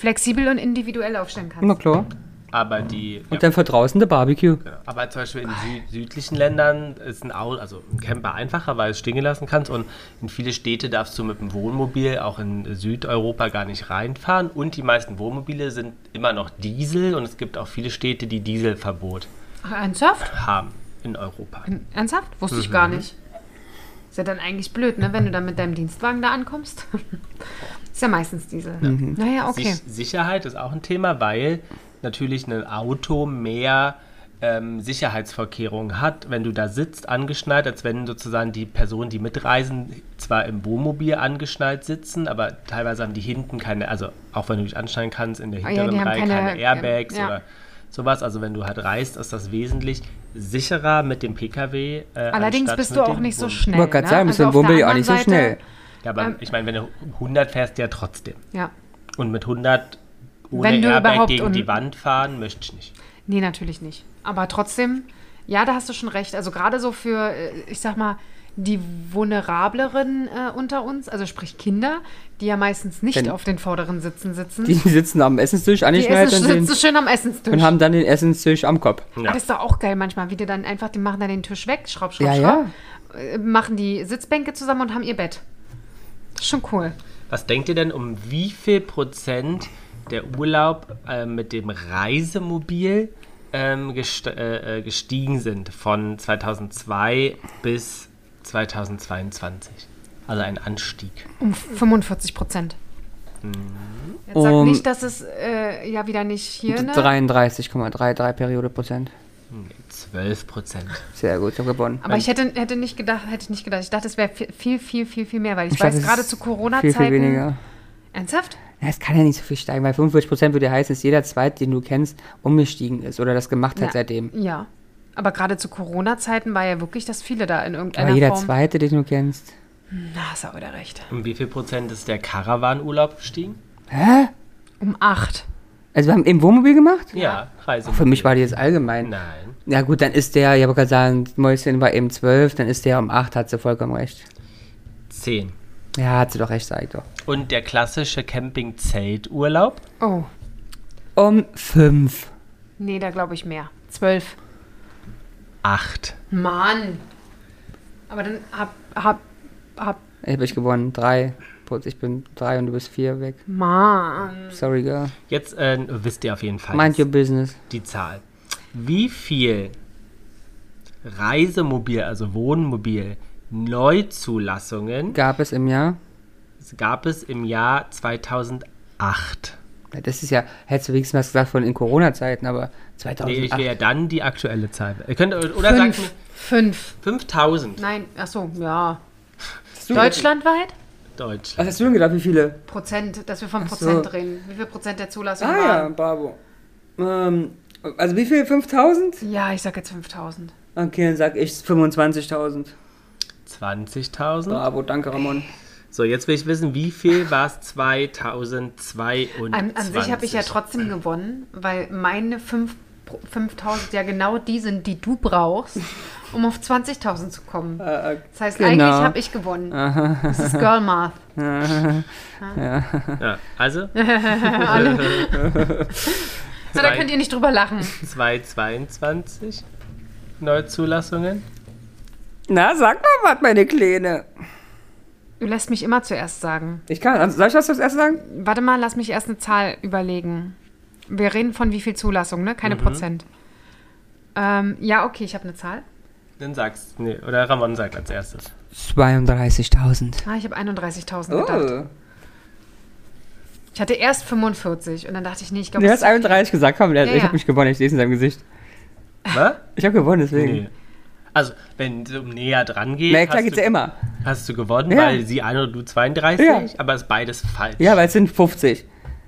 flexibel und individuell aufstellen kannst. Na klar. aber die. Und dann für draußen der Barbecue. Ja, Aber zum Beispiel in Sü südlichen Ländern ist ein, Au also ein Camper einfacher, weil du es stehen lassen kannst. Und in viele Städte darfst du mit dem Wohnmobil auch in Südeuropa gar nicht reinfahren. Und die meisten Wohnmobile sind immer noch Diesel. Und es gibt auch viele Städte, die Dieselverbot Ach, ernsthaft? haben in Europa. Ernsthaft? Wusste ich gar nicht. Ist ja dann eigentlich blöd, ne? Wenn du dann mit deinem Dienstwagen da ankommst. ist ja meistens Diesel. Naja, okay. Sich Sicherheit ist auch ein Thema, weil natürlich ein Auto mehr ähm, Sicherheitsvorkehrungen hat, wenn du da sitzt, angeschnallt, als wenn sozusagen die Personen, die mitreisen, zwar im Wohnmobil angeschnallt sitzen, aber teilweise haben die hinten keine, also auch wenn du dich anschnallen kannst, in der Ah ja, hinteren haben Reihe keine- keine, Airbags ja. oder sowas. Also wenn du halt reist, ist das wesentlich sicherer mit dem Pkw. Äh, Allerdings bist mit du auch dem nicht so schnell. Ich wollte gerade ne? sagen, bist du Also auf der Wohnmobil auch nicht so anderen schnell. Seite- Ja, aber Ähm, ich meine, wenn du 100 fährst, ja trotzdem. Ja. Und mit 100 ohne Wenn du Airbag überhaupt gegen die Wand fahren, möchte ich nicht. Nee, natürlich nicht. Aber trotzdem, ja, da hast du schon recht. Also gerade so für, äh, ich sag mal, die vulnerableren äh, unter uns, also sprich Kinder, die ja meistens nicht Wenn- auf den vorderen Sitzen sitzen. Die sitzen am Essenstisch die angeschnallt essen, und, den, sitzen schön am Essenstisch. und haben dann den Essenstisch am Kopf. Ah, Das ist doch auch geil manchmal, wie die dann einfach, die machen dann den Tisch weg, schraub, schraub, Ja, schraub, äh, machen die Sitzbänke zusammen und haben ihr Bett. Das ist schon cool. Was denkt ihr denn, um wie viel Prozent der Urlaub äh, mit dem Reisemobil ähm, gest äh, äh, gestiegen sind von 2002 bis 2022? Also ein Anstieg. Um 45 Prozent. Mhm. Jetzt sag Um- nicht, dass es äh, ja wieder nicht hier, ne? 33,33 Periode Prozent. 12 Prozent. Sehr gut, ich habe gewonnen. Aber ich hätte, hätte nicht gedacht, hätte ich nicht gedacht. Ich dachte, es wäre viel, viel, viel, viel, viel mehr, weil ich, Ich weiß gerade zu Viel, Corona-Zeiten. viel weniger. Ernsthaft? Ja, es kann ja nicht so viel steigen, weil 45 Prozent würde ja heißen, dass jeder Zweite, den du kennst, umgestiegen ist oder das gemacht hat Ja. seitdem. Ja. Aber gerade zu Corona-Zeiten war ja wirklich, dass viele da in irgendeiner Aber jeder Form. Zweite, den du kennst. Na, hast du wieder recht. Um wie viel Prozent ist der Caravan-Urlaub gestiegen? Hä? Um acht. Also wir haben im Wohnmobil gemacht? Ja, Reisemobil. Für mich war die jetzt allgemein. Nein. Ja gut, dann ist der, ich habe gerade sagen, Mäuschen war eben 12, dann ist der um 8, hat sie vollkommen recht. 10. Ja, hat sie doch recht, sag ich doch. Und der klassische Camping-Zelturlaub? Oh. Um 5. Nee, da glaube ich mehr. Zwölf. 8. Mann. Aber dann hab, hab, hab, Ich habe ich gewonnen. 3. Ich bin 3 und du bist 4 weg. Mann. Sorry, girl. Jetzt äh, wisst ihr auf jeden Fall Mind your business. die Zahl. Wie viel Reisemobil, also Wohnmobil, Neuzulassungen Gab es im Jahr? gab es im Jahr 2008? Ja, Das ist ja, hättest du wenigstens was gesagt von in Corona-Zeiten, aber Nee, ich 2008. will ja dann die aktuelle Zahl. Ihr könnt, oder sagt mir Fünf. Fünf. 5000 Nein, ach so, ja. Deutschlandweit? Was Deutschland. hast du denn gedacht, wie viele? Prozent, dass wir von so. Prozent reden. Wie viel Prozent der Zulassung Ah ja, waren? bravo. Ähm, also wie viel? 5000? Ja, ich sag jetzt 5000. Okay, dann sag ich 25.000. 20.000. Bravo, danke Ramon. So, jetzt will ich wissen, wie viel war es 2022? An, an sich habe ich ja trotzdem gewonnen, weil meine fünf- 5000 ja genau die sind, die du brauchst, um auf 20.000 zu kommen. Äh, Das heißt, genau. eigentlich habe ich gewonnen. Das ist Girl Math. Ja, also So, da könnt ihr nicht drüber lachen. 222 Neuzulassungen. Na, sag mal was, meine Kleine. Du lässt mich immer zuerst sagen. Ich kann, also, soll ich das das erst sagen? Warte mal, lass mich erst eine Zahl überlegen. Wir reden von wie viel Zulassung, ne? Keine Prozent. Ähm, ja, okay, ich habe eine Zahl. Dann sagst nee, oder Ramon sagt als erstes. 32.000. Ah, ich habe 31.000 gedacht. Oh. Ich hatte erst 45 und dann dachte ich, nee, ich glaube, Du das hast ist zu viel. 31 gesagt, komm, Ja, ich ja. habe mich gewonnen, ich sehe es in seinem Gesicht. Was? Ich habe gewonnen, deswegen. Nee. Also, wenn es um näher dran geht, Na ja, klar hast, geht's du, ja immer. hast du gewonnen, Ja. weil sie eine und du 32, Ja. aber es ist beides falsch. Ja, weil es sind 50.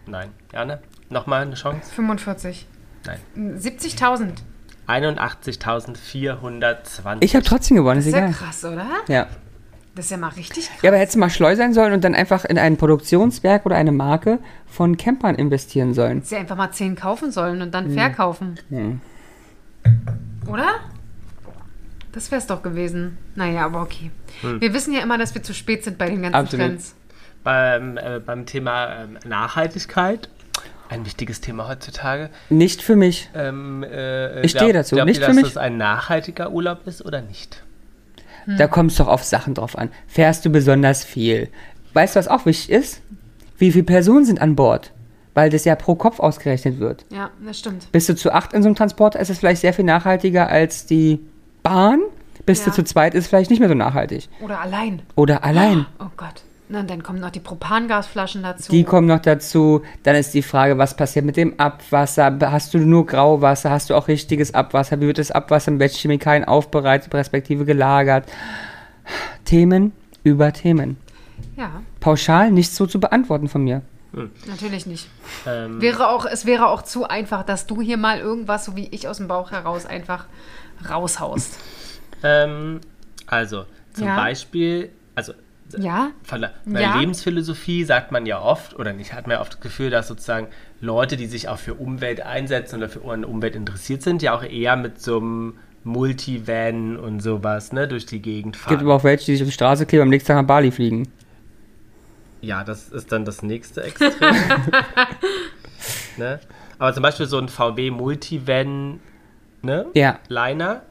Nein. Jana, nochmal eine Chance? 45. Nein. 70.000. 81.420. Ich habe trotzdem gewonnen, ist Das ist ja egal. krass, oder? Ja. Das ist ja mal richtig krass. Ja, aber hättest du mal schlau sein sollen und dann einfach in ein Produktionswerk oder eine Marke von Campern investieren sollen. Hättest ja einfach mal 10 kaufen sollen und dann verkaufen. Oder? Das wär's doch gewesen. Naja, aber okay. Wir wissen ja immer, dass wir zu spät sind bei den ganzen Absolut. Trends. beim, äh, beim Thema ähm, Nachhaltigkeit, ein wichtiges Thema heutzutage. Nicht für mich. Ähm, äh, Ich stehe dazu, Glaubt nicht ihr, für dass mich. das ein nachhaltiger Urlaub ist oder nicht? Da kommt es doch auf Sachen drauf an. Fährst du besonders viel? Weißt du, was auch wichtig ist? Wie viele Personen sind an Bord? Weil das ja pro Kopf ausgerechnet wird. Ja, das stimmt. Bist du zu acht in so einem Transporter, ist es vielleicht sehr viel nachhaltiger als die Bahn. Bist Ja. du zu zweit, ist vielleicht nicht mehr so nachhaltig. Oder allein. Oder allein. Oh Gott. Na, dann kommen noch die Propangasflaschen dazu. Die kommen noch dazu. Dann ist die Frage, was passiert mit dem Abwasser? Hast du nur Grauwasser? Hast du auch richtiges Abwasser? Wie wird das Abwasser mit welchen Chemikalien aufbereitet, respektive gelagert? Themen über Themen. ja, Pauschal nicht so zu beantworten von mir. natürlich nicht. Ähm, Wäre auch, es wäre auch zu einfach, dass du hier mal irgendwas, so wie ich aus dem Bauch heraus, einfach raushaust. ähm, also, zum Ja. Beispiel, also Ja? der Ja. Lebensphilosophie sagt man ja oft, oder nicht, hat man ja oft das Gefühl, dass sozusagen Leute, die sich auch für Umwelt einsetzen oder für eine Umwelt interessiert sind, ja auch eher mit so einem Multivan und sowas, ne, durch die Gegend Es fahren. gibt aber auch welche, die sich auf die Straße kleben und am nächsten Tag nach Bali fliegen. Ja, das ist dann das nächste Extrem. ne? Aber zum Beispiel so ein VW Multivan, ne? Ja. Liner,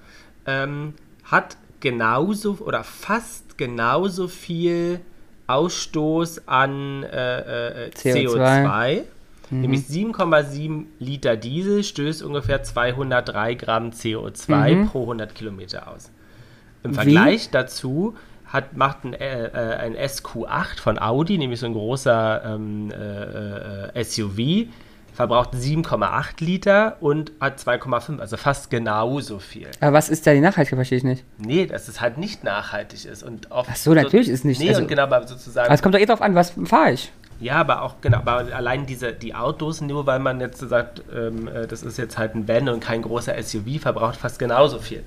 ähm, hat genauso oder fast genauso viel Ausstoß an äh, äh, CO2. CO2. Nämlich 7,7 Liter Diesel stößt ungefähr 203 Gramm CO2 pro 100 Kilometer aus. Im Wie? Vergleich dazu hat, macht ein, äh, äh, ein SQ8 von Audi, nämlich so ein großer ähm, äh, äh, SUV, verbraucht 7,8 Liter und hat 2,5, also fast genauso viel. Aber was ist da die Nachhaltigkeit, verstehe ich nicht. Nee, dass es halt nicht nachhaltig ist. Und oft Ach so, natürlich ist nicht- Nee, also- und genau, aber sozusagen. Aber es kommt doch eh drauf an, was fahre ich. ja, aber auch, genau, aber allein diese, die Autos, nur weil man jetzt so sagt, ähm, äh, das ist jetzt halt ein Van und kein großer SUV, verbraucht fast genauso viel.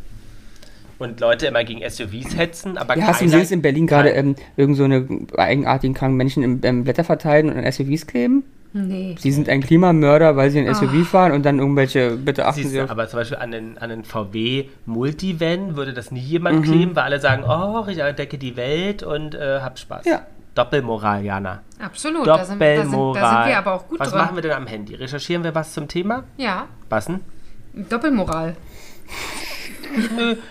Und Leute immer gegen SUVs hetzen, aber Ja, hast du gesehen, in Berlin gerade ähm, irgend so eine eigenartigen kranken Menschen im ähm, Blätter verteilen und an SUVs kleben? Nee. Sie sind ein Klimamörder, weil sie ein SUV fahren und dann irgendwelche, bitte achten Siehst Sie auf. aber zum Beispiel an den, an den VW Multivan würde das nie jemand kleben, weil alle sagen, oh, ich entdecke die Welt und äh, hab Spaß. Ja. Doppelmoral, Jana. Absolut. Da sind, da, sind, Doppelmoral. da sind wir aber auch gut Was drin. machen wir denn am Handy? Recherchieren wir was zum Thema? Ja, Bassen? Doppelmoral.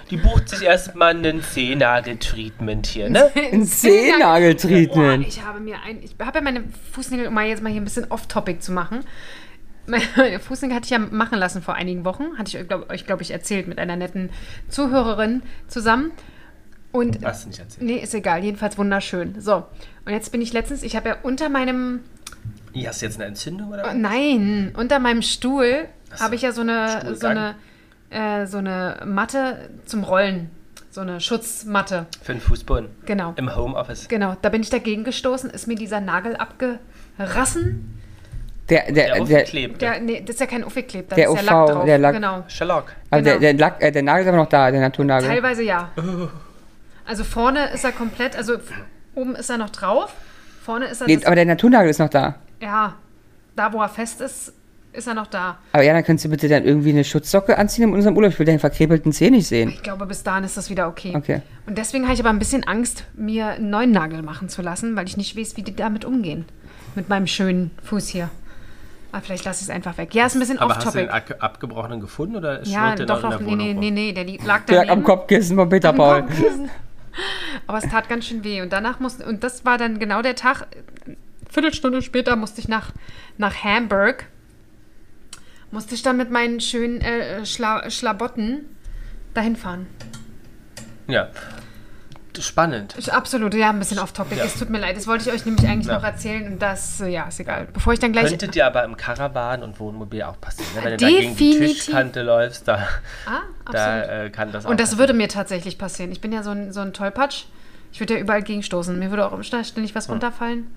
Die bucht sich erstmal einen Zehennagel-Treatment hier, ne? Ein Zehennagel-Treatment. Boah, ich habe mir ein, ich habe ja meine Fußnägel, um mal jetzt mal hier ein bisschen off-topic zu machen. Meine Fußnägel hatte ich ja machen lassen vor einigen Wochen. Hatte ich euch, glaube ich, glaub ich, erzählt mit einer netten Zuhörerin zusammen. Und Hast du nicht erzählt. nee, ist egal, jedenfalls wunderschön. So, und jetzt bin ich letztens, ich habe ja unter meinem, Hier hast du jetzt eine Entzündung oder oh, was? nein, unter meinem Stuhl habe ich ja so eine, so eine, äh, so eine Matte zum Rollen. So eine Schutzmatte. Für den Fußboden. Genau. Im Homeoffice. Genau, da bin ich dagegen gestoßen, ist mir dieser Nagel abgerassen. Der, der, Der der, der. Der, nee, das ist ja kein Aufgekleb, da Der ist ja UV, Lack drauf. der Lack. Genau. Sherlock. also der, genau. der, Lack, äh, der Nagel ist aber noch da, der Naturnagel. Teilweise ja. Also vorne ist er komplett, also oben ist er noch drauf, vorne ist er, Nee, aber der Naturnagel ist noch da. ja, da wo er fest ist, ist er noch da. Aber ja, dann könntest du bitte dann irgendwie eine Schutzsocke anziehen in unserem Urlaub. Ich will deinen verkrepelten Zeh nicht sehen. Ich glaube, bis dahin ist das wieder okay. Okay. Und deswegen habe ich aber ein bisschen Angst, mir einen neuen Nagel machen zu lassen, weil ich nicht weiß, wie die damit umgehen. Mit meinem schönen Fuß hier. Aber vielleicht lasse ich es einfach weg. Ja, ist ein bisschen Aber hast du den off-topic. ab abgebrochenen gefunden oder Ja, schwirrt der doch, noch in nee, der nee, Wohnung nee, rum? nee, der lag Der lag am. Kopfkissen von Peter Paul. Aber es tat ganz schön weh. Und danach musste, und das war dann genau der Tag, Viertelstunde später musste ich nach, nach Hamburg. Musste ich dann mit meinen schönen äh, Schla Schlabotten dahin fahren. Ja. spannend. Absolut, ja, ein bisschen off-topic. Ja. Es tut mir leid, das wollte ich euch nämlich eigentlich Ja. noch erzählen und das, ja, ist egal. Bevor ich dann gleich. Könnte dir aber im Caravan und Wohnmobil auch passieren. Ne? Wenn du da gegen die. Tischkante läufst, da, ah, da äh, kann das auch und das passieren. würde mir tatsächlich passieren. Ich bin ja so ein, so ein Tollpatsch. Ich würde ja überall gegenstoßen. Mir würde auch ständig was runterfallen.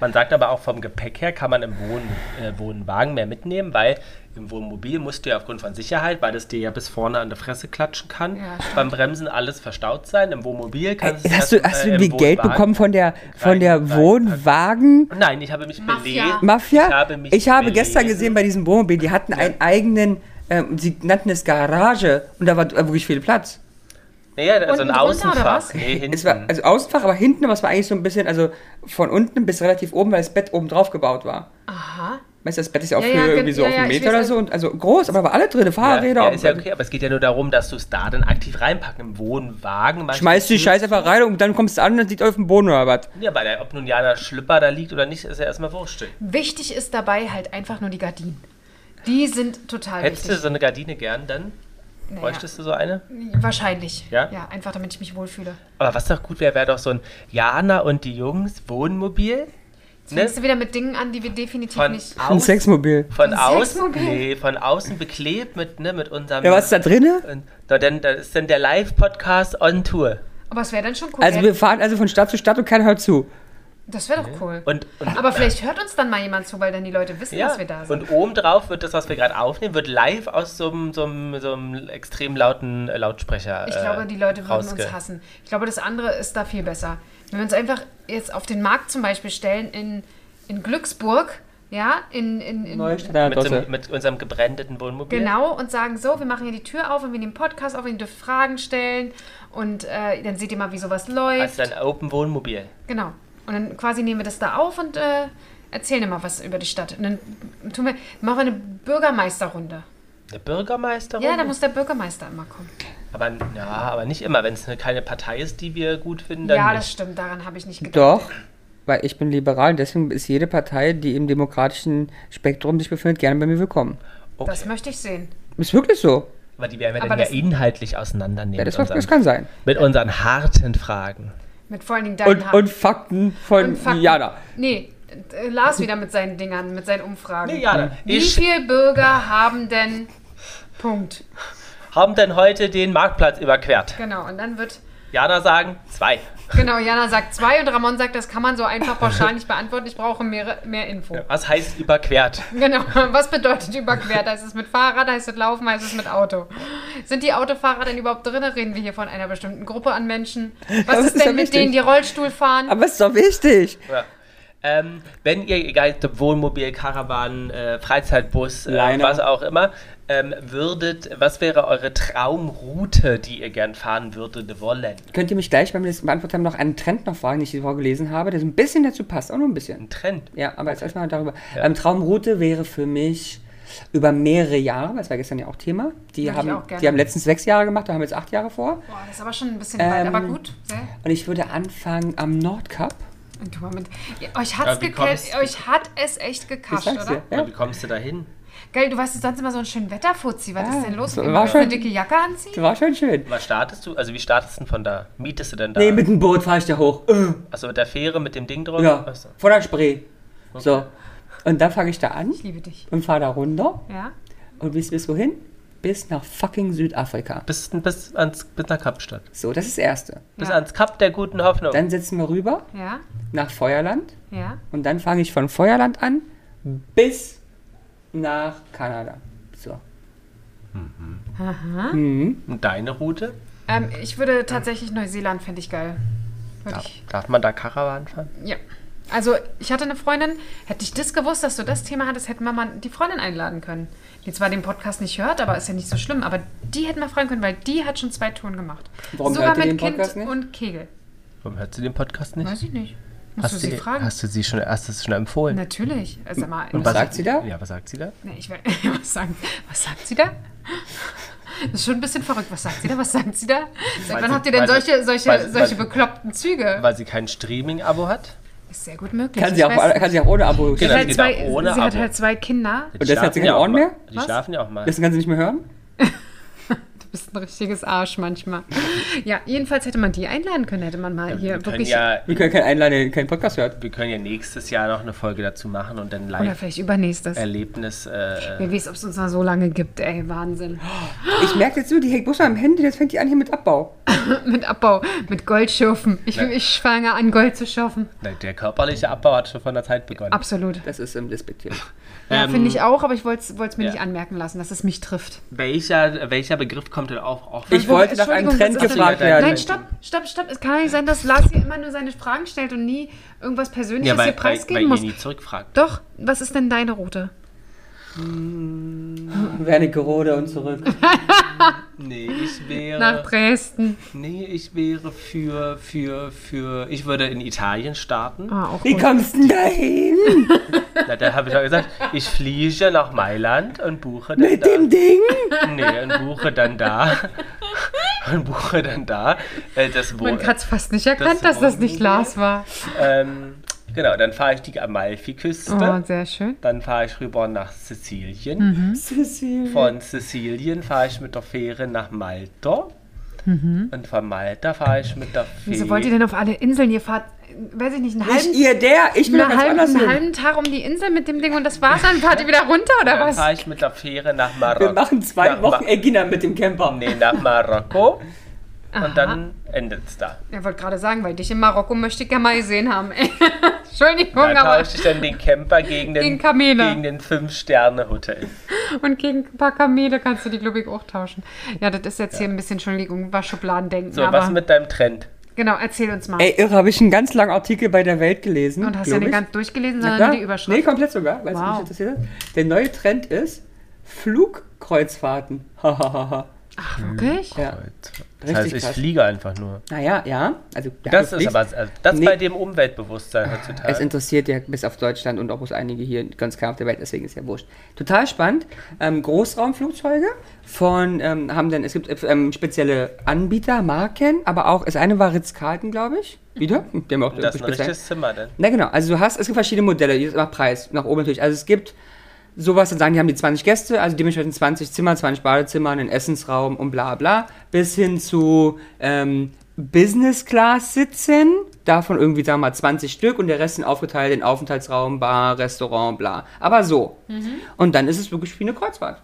Man sagt aber auch vom Gepäck her kann man im Wohn äh, Wohnwagen mehr mitnehmen, weil im Wohnmobil musst du ja aufgrund von Sicherheit, weil das dir ja bis vorne an der Fresse klatschen kann, Ja, beim Bremsen alles verstaut sein. Im Wohnmobil kannst Äh, Hast du, hast äh, du im wie Geld bekommen von der, von der rein- Wohnwagen? Nein, ich habe mich Mafia. belesen. Mafia? Ich habe mich ich habe gestern gesehen bei diesem Wohnmobil, die hatten einen eigenen, ähm, sie nannten es Garage und da war wirklich viel Platz. Naja, also Unten ein Außenfach. was? Nee, hinten. Es war also Außenfach, aber hinten, es war eigentlich so ein bisschen, also von unten bis relativ oben, weil das Bett oben drauf gebaut war. Aha. Weißt du, das Bett ist ja auch Ja, für ja, irgendwie ge- so ja, auf einen Meter oder so und also groß, aber war alle drin, Fahrräder. ja, und- ist ja okay, aber es geht ja nur darum, dass du es da dann aktiv reinpacken. Im Wohnwagen. Schmeißt die Scheiße einfach rein und dann kommst du an und liegt auf dem Boden oder was. Ja, weil der, ob nun Jana Schlüpper da liegt oder nicht, ist ja erstmal wurscht. Wichtig ist dabei halt einfach nur die Gardinen. Die sind total Hättest du wichtig. so eine Gardine gern dann? Naja, Bräuchtest du so eine? wahrscheinlich. Ja? Ja, einfach damit ich mich wohlfühle. Aber was doch gut wäre, wäre doch so ein Jana und die Jungs Wohnmobil. Jetzt Ne? fängst du wieder mit Dingen an, die wir definitiv Von nicht. Ein außen, Sexmobil. von Ein außen, Sexmobil? nee, von außen beklebt mit, ne, mit unserem. Ja, was ist da drinne? Und da, dann, da ist dann der Live-Podcast on Tour. Aber es wäre dann schon cool. Also wir fahren also von Stadt zu Stadt und keiner hört zu. Das wäre doch cool. Und, und, Aber vielleicht hört uns dann mal jemand zu, weil dann die Leute wissen, ja, dass wir da sind. und obendrauf wird das, was wir gerade aufnehmen, wird live aus so einem, so einem, so einem extrem lauten äh, Lautsprecher. Ich äh, glaube, die Leute würden rausge- uns hassen. Ich glaube, das andere ist da viel besser. Wenn wir uns einfach jetzt auf den Markt zum Beispiel stellen in, in Glücksburg, ja, in, in, in Neustadt Mit, so, mit unserem gebrandeten Wohnmobil. Genau, und sagen so, wir machen hier die Tür auf und wir nehmen Podcast auf und ihr dürft Fragen stellen und äh, dann seht ihr mal, wie sowas läuft. Also ein Open Wohnmobil. Genau. Und dann quasi nehmen wir das da auf und äh, erzählen immer was über die Stadt. Und dann tun wir, machen wir eine Bürgermeisterrunde. Eine Bürgermeisterin? Ja, da muss der Bürgermeister immer kommen. aber, ja, aber nicht immer. Wenn es eine- keine Partei ist, die wir gut finden, dann Ja, nicht. das stimmt, daran habe ich nicht gedacht. Doch, weil ich bin liberal, deswegen ist jede Partei, die im demokratischen Spektrum sich befindet, gerne bei mir willkommen. Okay. Das möchte ich sehen. Ist wirklich so. aber die werden wir Aber dann ja inhaltlich auseinandernehmen. Ja, das, mit, das unseren, kann sein. mit unseren harten Fragen. Mit vor allen Dingen deinen Und, und Fakten von Und Fakten. Jana. Nee, äh, Lars wieder mit seinen Dingern, mit seinen Umfragen. Nee, Jana, Wie ich- viele Bürger haben denn Punkt? Haben denn heute den Marktplatz überquert? Genau, und dann wird, Jana sagen, zwei. Genau, Jana sagt zwei und Ramon sagt, das kann man so einfach pauschal nicht beantworten, ich brauche mehr, mehr Info. Was heißt überquert? Genau, was bedeutet überquert? Heißt es mit Fahrrad, heißt es laufen, heißt es mit Auto? Sind die Autofahrer denn überhaupt drin? Reden wir hier von einer bestimmten Gruppe an Menschen? Was ist ist ja denn mit wichtig. denen, die Rollstuhl fahren? Aber ist doch wichtig. Ja. Ähm, wenn ihr, egal ob Wohnmobil, Karawan, äh, Freizeitbus, äh, was auch immer, ähm, würdet, was wäre eure Traumroute, die ihr gern fahren würdet wollen? Könnt ihr mich gleich beim nächsten Beantworten haben noch einen Trend noch fragen, den ich die Woche gelesen habe, der so ein bisschen dazu passt, auch nur ein bisschen. Ein Trend. Ja, aber jetzt erstmal darüber. Ja. Ähm, Traumroute wäre für mich über mehrere Jahre, das war gestern ja auch Thema. Die, Würde haben, die haben letztens sechs Jahre gemacht, da haben wir jetzt acht Jahre vor. Boah, das ist aber schon ein bisschen weit, Ähm, aber gut. Sehr. Und ich würde anfangen am Nordkap. Und du Moment. Ja, euch, hat's Ja, euch hat es echt gekascht, sag's oder? Ja. Wie kommst du da hin? Geil, du warst sonst immer so ein schön Wetterfuzzi. Was Ja, ist denn los? war eine schon- dicke Jacke anziehen? War schon schön. Was startest du? Also wie startest du denn von da? Mietest du denn da? Nee, mit dem Boot fahre ich da hoch. Äh, Achso, mit der Fähre, mit dem Ding drauf? ja, Achso. von der Spree. So. Und dann fange ich da an Ich liebe dich. und fahre da runter. Ja? Und bis, bis wohin? Bis nach fucking Südafrika. Bis, bis, ans, bis nach Kapstadt. So, das ist das Erste. Bis Ja. ans Kap der guten Hoffnung. Dann setzen wir rüber Ja? nach Feuerland. Ja? Und dann fange ich von Feuerland an bis nach Kanada. So. Mhm. Und deine Route? Ähm, ich würde tatsächlich Neuseeland, fände ich geil. Darf, ich, darf man da Karawan fahren? ja. Also, ich hatte eine Freundin, hätte ich das gewusst, dass du das Thema hattest, hätten wir mal die Freundin einladen können. Die zwar den Podcast nicht hört, aber ist ja nicht so schlimm. Aber die hätten wir fragen können, weil die hat schon zwei Touren gemacht. Warum Sogar hört mit den Kind Podcast nicht? und Kegel. Warum hörst du den Podcast nicht? Weiß ich nicht. Musst du Hast sie du, fragen? hast du sie schon, hast du es schon empfohlen? Natürlich. Also, sag mal, Und was sagt sie da? Ja, was sagt sie da? Nee, ich will, was, sagen, was sagt sie da? Das ist schon ein bisschen verrückt. Was sagt sie da? Was sagt sie da? Seit wann sie- habt ihr denn solche, solche, weil solche weil- bekloppten Züge? Weil sie kein Streaming-Abo hat? Ist sehr gut möglich. Kann sie, auch, kann sie auch ohne Abo Genau. hat, halt zwei, ohne sie hat Abo. halt zwei Kinder. Die Und deshalb hat sie keine Ohren mehr? Die Was? schlafen ja auch mal. Deswegen kann sie nicht mehr hören? Bist ein richtiges Arsch manchmal. Ja, jedenfalls hätte man die einladen können, hätte man mal wir hier können wirklich. ja, Wir können keinen einladen, keinen Podcast hört. wir können ja nächstes Jahr noch eine Folge dazu machen und dann Oder live vielleicht übernächstes. Erlebnis. Äh, Wer weiß, ob es uns noch so lange gibt, ey, Wahnsinn. Ich merke jetzt so, die hängt bloß am Handy, jetzt fängt die an hier mit Abbau. mit Abbau, mit Goldschürfen. Ich, Ja. ich fange an, Gold zu schürfen. der körperliche Abbau hat schon von der Zeit begonnen. Absolut. Das ist im Despektiert. Ja, Ähm, finde ich auch, aber ich wollte es mir ja. nicht anmerken lassen, dass es mich trifft. Welcher, welcher Begriff kommt denn auch? auch Ich Wo- wollte nach einem Trend gefragt Nein, werden. Nein, stopp, stopp, stopp. Es kann nicht sein, dass Lars hier immer nur seine Fragen stellt und nie irgendwas Persönliches ja, weil, hier weil, weil preisgeben ihr muss. nie zurückfragt. Doch, was ist denn deine Route? Wernigerode und zurück. Nee, ich wäre. Nach Dresden. Nee, ich wäre für, für, für. Ich würde in Italien starten. Ah, auch Wie gut. kommst du denn dahin? Na, da habe ich ja gesagt, ich fliege nach Mailand und buche dann Mit da. dem Ding? Nee, und buche dann da. und buche dann da. Äh, das Man hat es fast nicht erkannt, das dass das nicht. Lars war. ähm, Genau, dann fahre ich die Amalfiküste. Oh, sehr schön. Dann fahre ich rüber nach Sizilien. Mhm. Cecil. Von Sizilien fahre ich mit der Fähre nach Malta. Mhm. Und von Malta fahre ich mit der Fähre. Wieso wollt ihr denn auf alle Inseln? Ihr fahrt, weiß ich nicht, einen Nicht halben, ihr, der. Ich will einen halben, einen halben Tag um die Insel mit dem Ding und das war's, dann fahrt ihr wieder runter oder Dann was? fahre ich mit der Fähre nach Marokko. Wir machen zwei nach Wochen Ma Egina mit dem Camper. Nee, nach Marokko. Aha. Und dann endet es da. Ich wollte gerade sagen, weil dich in Marokko möchte ich gerne mal gesehen haben. Entschuldigung, Da aber. tausche ich dann den Camper gegen den, Gegen Kamele. gegen den Fünf-Sterne-Hotel. Und gegen ein paar Kamele kannst du die, glaube ich, auch tauschen. Ja, das ist jetzt hier ein bisschen, Entschuldigung, was Schubladendenken. So, aber was mit deinem Trend? genau, erzähl uns mal. Ey, irre, habe ich einen ganz langen Artikel bei der Welt gelesen. und hast du ja nicht ich. ganz durchgelesen, sondern nur die Überschrift. Nee, komplett sogar, weil es Wow. mich interessiert hat. Der neue Trend ist Flugkreuzfahrten. Hahaha. Ach, wirklich? ja. Das Richtig heißt, ich krass. fliege einfach nur. Naja, ja. Also, ja, Das ist aber also das Nee. bei dem Umweltbewusstsein heutzutage. Es interessiert ja bis auf Deutschland und auch bloß einige hier ganz klar auf der Welt, deswegen ist ja wurscht. Total spannend. Ähm, Großraumflugzeuge von, ähm, haben dann, es gibt ähm, spezielle Anbieter, Marken, aber auch, das eine war Ritz-Carlton, glaube ich. Wieder? Die haben auch das ist ein richtiges Zimmer denn. Na genau, also du hast, es gibt verschiedene Modelle, jedes nach Preis, nach oben natürlich. Also es gibt sowas, dann sagen die haben die 20 Gäste, also dementsprechend 20 Zimmer, 20 Badezimmer, einen Essensraum und bla bla, bis hin zu ähm, Business Class sitzen, davon irgendwie, sagen wir mal, 20 Stück und der Rest sind aufgeteilt in Aufenthaltsraum, Bar, Restaurant, bla. Aber so. Und dann ist es wirklich wie eine Kreuzfahrt.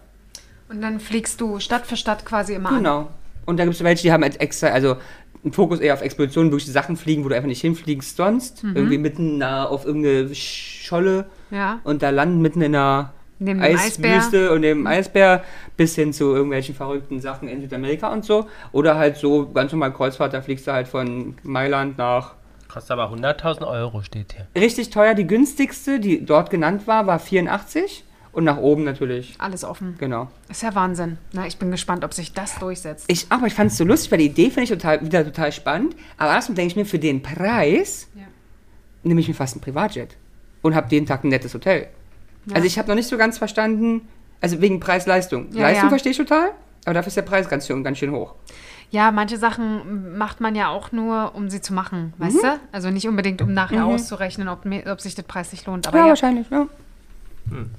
Und dann fliegst du Stadt für Stadt quasi immer an. Genau. Und da gibt es welche, die haben halt extra, also einen Fokus eher auf Expeditionen, wirklich Sachen fliegen, wo du einfach nicht hinfliegst sonst. Irgendwie mitten auf irgendeine Scholle Ja. und da landen mitten in einer Neben dem Eiswüste und neben Eisbär bis hin zu irgendwelchen verrückten Sachen in Südamerika und so. Oder halt so ganz normal Kreuzfahrt, da fliegst du halt von Mailand nach. Kostet aber 100.000 Euro, steht hier. Richtig teuer, die günstigste, die dort genannt war, war 84 und nach oben natürlich. Alles offen. Genau. Ist ja Wahnsinn. Na, ich bin gespannt, ob sich das durchsetzt. Ich, aber ich fand es so lustig, weil die Idee finde ich total, wieder total spannend. Aber erstmal denke ich mir, für den Preis Ja. nehme ich mir fast ein Privatjet und habe jeden Tag ein nettes Hotel. Ja. Also ich habe noch nicht so ganz verstanden, also wegen Preis-Leistung. Ja, Leistung ja. verstehe ich total, aber dafür ist der Preis ganz schön, ganz schön hoch. Ja, manche Sachen macht man ja auch nur, um sie zu machen, weißt Mhm. du? Also nicht unbedingt, um nachher auszurechnen, ob, ob sich das preislich lohnt. Aber ja, ja, wahrscheinlich, ja.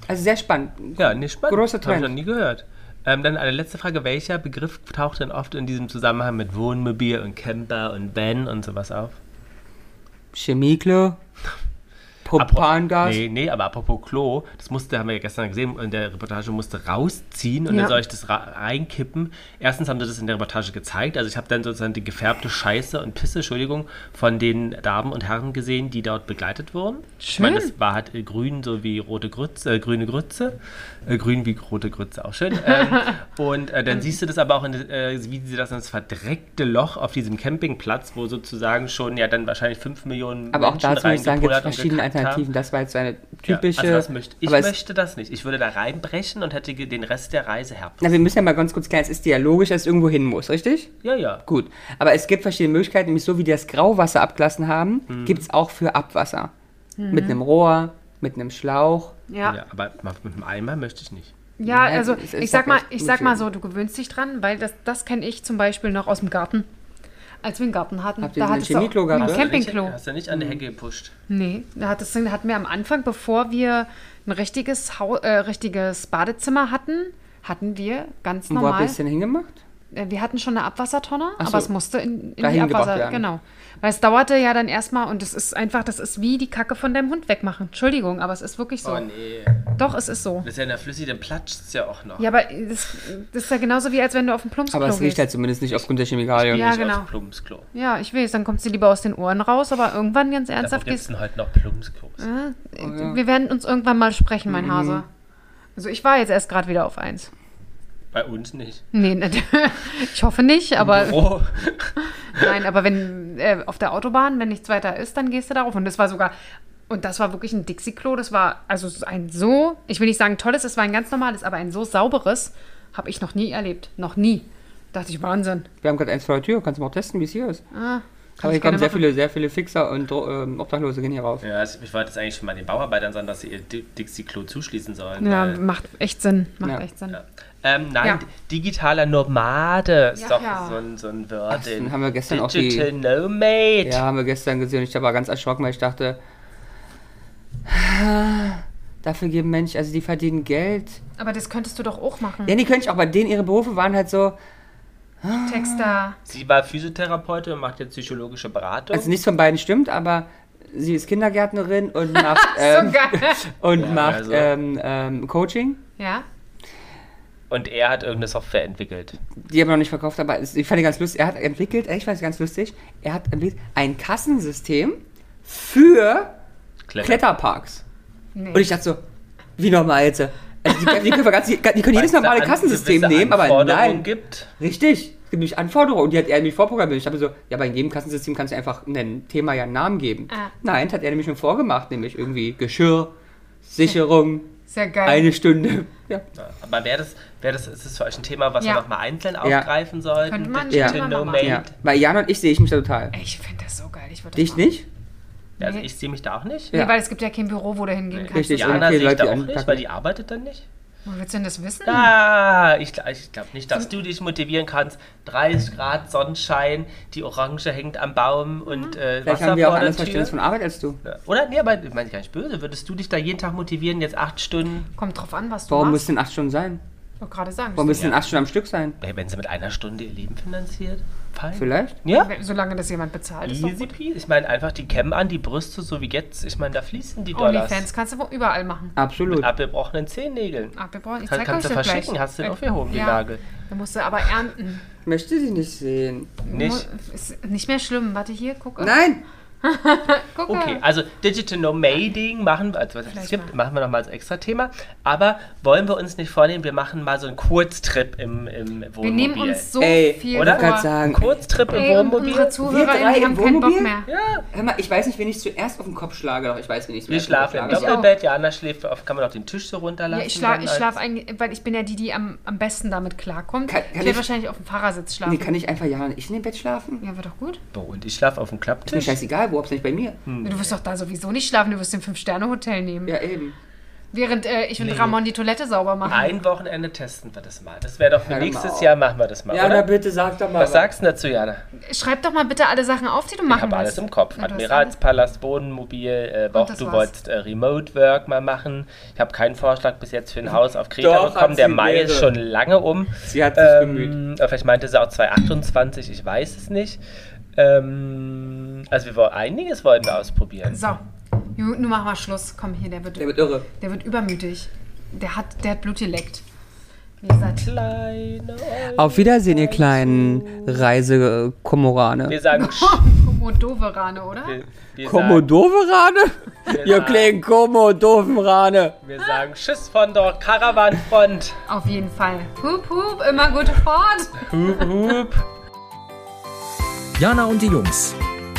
Also sehr spannend. Ja, nicht spannend. Großer Habe ich Trend. noch nie gehört. Ähm, dann eine letzte Frage. Welcher Begriff taucht denn oft in diesem Zusammenhang mit Wohnmobil und Camper und Van und sowas auf? Chemieklo, Propangas. Nee, nee, aber apropos Klo, das musste, haben wir ja gestern gesehen, in der Reportage musste rausziehen und Ja. dann soll ich das reinkippen. Erstens haben sie das in der Reportage gezeigt, also ich habe dann sozusagen die gefärbte Scheiße und Pisse, Entschuldigung, von den Damen und Herren gesehen, die dort begleitet wurden. Ich meine, Schön. das war halt äh, grün, so wie rote Grütze, äh, grüne Grütze, äh, grün wie rote Grütze, auch schön. Ähm, und äh, dann siehst du das aber auch, in, äh, wie sie das in das verdreckte Loch auf diesem Campingplatz, wo sozusagen schon ja dann wahrscheinlich 5 Millionen Aber auch Menschen dazu muss ich sagen, gibt verschiedene haben. Alternativen. Das war jetzt eine Ja, typische. also das möchte, ich aber es- möchte das nicht. Ich würde da reinbrechen und hätte den Rest der Reise herb. Na, wir müssen ja mal ganz kurz klären, es ist ja logisch, dass es irgendwo hin muss, richtig? Ja, ja. Gut. Aber es gibt verschiedene Möglichkeiten, nämlich so wie die das Grauwasser abgelassen haben, Mhm. gibt es auch für Abwasser. Mit einem Rohr, mit einem Schlauch. ja. ja. aber mit dem Eimer möchte ich nicht. Ja, Ja, also ich sag mal, ich sag mal so, du gewöhnst dich dran, weil das, das kenne ich zum Beispiel noch aus dem Garten. Als wir einen Garten hatten, Habt ihr da du auch Chemieklo gehabt, ein? Campingklo. Hast du nicht an der Hecke gepusht? Nee, da hat das, hatten wir am Anfang, bevor wir ein richtiges, äh, richtiges Badezimmer hatten, hatten wir ganz Und wo habt ihr normal es denn hingemacht? Äh, wir hatten schon eine Abwassertonne, so. aber es musste in, in Dahin die Abwasser. werden. Genau. Weil es dauerte ja dann erstmal und es ist einfach, das ist wie die Kacke von deinem Hund wegmachen. Entschuldigung, aber es ist wirklich so. Oh nee. Doch, es ist so. Das ist ja in der Flüssig, dann platscht es ja auch noch. Ja, aber das, das ist ja genauso wie, als wenn du auf dem Plumpsklo Aber es riecht gehst. halt zumindest nicht aufgrund der Chemikalien. Ja, Nicht genau. aufs Plumpsklo. Ja, ich weiß, dann kommt sie lieber aus den Ohren raus, aber irgendwann ganz ernsthaft gibt es gehst denn heute noch Plumpsklos? äh, Wir werden uns irgendwann mal sprechen, mein Hase. Also ich war jetzt erst gerade wieder auf eins. Bei uns nicht. Nee, ne, ich hoffe nicht, aber Oh, nein, aber wenn äh, auf der Autobahn, wenn nichts weiter ist, dann gehst du darauf. Und das war sogar, und das war wirklich ein Dixie-Klo, das war also ein so, ich will nicht sagen tolles, es war ein ganz normales, aber ein so sauberes, habe ich noch nie erlebt. Noch nie. Dachte ich, Wahnsinn. Wir haben gerade eins vor der Tür, kannst du mal auch testen, wie es hier ist. Ah, Aber hier kommen sehr machen. viele, sehr viele Fixer und ähm, Obdachlose gehen hier rauf. ja, also ich wollte jetzt eigentlich schon mal den Bauarbeitern sagen, dass sie ihr Di- Dixie-Klo zuschließen sollen. Ja, macht echt Sinn. Macht Ja. echt Sinn. Ja. Ähm, nein, Ja. digitaler Nomade ist Ja, doch ja. so ein, so ein Ach, Wort. dann haben wir gestern auch die- Digital Nomade. Ja, haben wir gestern gesehen und ich war ganz erschrocken, weil ich dachte, dafür geben Menschen, also die verdienen Geld. Aber das könntest du doch auch machen. Ja, die könnte ich auch, bei denen ihre Berufe waren halt so, Texter. Sie war Physiotherapeutin und macht jetzt psychologische Beratung. also nichts von beiden stimmt, aber sie ist Kindergärtnerin und macht, ähm, geil. und Ja, macht also- ähm, ähm, Coaching. Ja? Und er hat irgendeine Software entwickelt. Die haben wir noch nicht verkauft, aber ich fand die ganz lustig. Er hat entwickelt, ich fand es ganz lustig, er hat entwickelt ein Kassensystem für Kletter. Kletterparks. Nee. Und ich dachte so, wie normal jetzt? Also die, die, können, ganz, die, können jedes normale Kassensystem nehmen, aber Anforderungen nein. gibt. Richtig. Es gibt nämlich Anforderungen und die hat er nämlich vorprogrammiert. Ich habe so, ja, aber in jedem Kassensystem kannst du einfach einem Thema ja einen Namen geben. Ah. Nein, das hat er nämlich schon vorgemacht, nämlich irgendwie Geschirr, Sicherung, Sehr geil. eine Stunde. Ja, aber wäre das, wär das, ist das für euch ein Thema, was Ja. wir nochmal einzeln Ja. aufgreifen sollten? Könnte man Digital machen. Nomade. ja. Bei Jan und ich sehe ich mich da total. Ich finde das so geil. Ich würde Dich machen. nicht? Ja, also Nee. ich sehe mich da auch nicht. Nee, Ja. weil es gibt ja kein Büro, wo du hingehen kannst. Richtig. Jana viele sehe ich Leute, da auch nicht, weil die arbeitet dann nicht. Wo willst du denn das wissen? Ah, ich, ich glaube nicht, dass du dich motivieren kannst. 30 Grad Sonnenschein, die Orange hängt am Baum und äh, Vielleicht Wasser haben wir auch anders Verständnis von. Arbeit als du. Ja. Oder? Nee, aber ich meine gar nicht böse. Würdest du dich da jeden Tag motivieren, jetzt acht Stunden? Kommt drauf an, was du Warum machst. müssen denn acht Stunden sein? Ich wollte gerade sagen. Warum müssen denn acht Stunden am Stück sein? Wenn sie mit einer Stunde ihr Leben finanziert? Fein. Vielleicht? Ja? Wenn- Solange das jemand bezahlt, ist doch Easy gut. peasy. Ich meine, einfach die Cam an, die Brüste, so wie jetzt. Ich meine, da fließen die Dollars. Onlyfans kannst du wo- überall machen. Absolut. Mit abgebrochenen Zehennägeln. Ach, wir brauchen, ich Kann- zeig kannst euch du das verschicken, gleich. hast du den Äh, aufgehoben, ja. Nagel. Da musst du aber ernten. Möchte sie nicht sehen. Nicht? Mu- Ist nicht mehr schlimm. Warte hier, gucke. Nein! Okay, also Digital Nomading machen wir, also was es gibt, machen wir nochmal als extra Thema. Aber wollen wir uns nicht vornehmen, wir machen mal so einen Kurztrip im, im Wohnmobil. Wir nehmen uns so Ey, viel oder? Vor. sagen, Kurztrip im Ey, und Wohnmobil? unsere Zuhörer, im haben keinen Bock Wohnmobil? mehr. Ja. Hör mal, ich weiß nicht, wen ich zuerst auf den Kopf schlage, doch ich weiß, wen ich Wir zuerst den schlafen im. Doppelbett, Jana schläft auf, kann man auch den Tisch so runterlassen. Ja, ich schlafe ich eigentlich, weil ich bin ja die, die am, am besten damit klarkommt. Kann- kann ich werde ich- wahrscheinlich auf dem Fahrersitz schlafen. Nee, kann ich einfach ja und ich in dem Bett schlafen? ja, wird doch gut. Wo, und ich schlafe auf dem Ist mir Klapptisch. Scheißegal, wo, hab's nicht bei mir. Du wirst doch da sowieso nicht schlafen, du wirst im Fünf-Sterne-Hotel nehmen. Ja, eben. Während äh, ich und Nee. Ramon die Toilette sauber machen. Ein Wochenende testen wir das mal. Das wäre doch für mal nächstes. Jahr machen wir das mal, Ja, na oder? bitte, sag doch mal. Was sagst du dazu, Jana? Schreib doch mal bitte alle Sachen auf, die du Ich machen habe alles willst. im Kopf. Admiralspalast, Wohnmobil, äh, auch du war's. wolltest äh, Remote Work mal machen. Ich habe keinen Vorschlag bis jetzt für ein Haus auf Kreta Doch, bekommen. Der Mai ist mehrere. schon lange um. Sie hat sich bemüht. Ähm, aber vielleicht meinte sie auch 2028, ich weiß es nicht. Ähm, also wir wollen einiges wollten wir ausprobieren. So, nun machen wir Schluss. Komm hier, der wird, Der wird irre. der wird übermütig. Der hat, der hat Blut geleckt. Wie gesagt, Kleine Auf Wiedersehen, ihr kleinen Reisekomorane. Wir sagen, Komodoverane, oder? wir, wir, sagen, Komodoverane? Ihr sagen- kleinen Komodoverane. wir sagen Tschüss von der Caravanfront. Auf jeden Fall. Hup, hup, immer gute Fahrt. Hup, hup. Jana und die Jungs.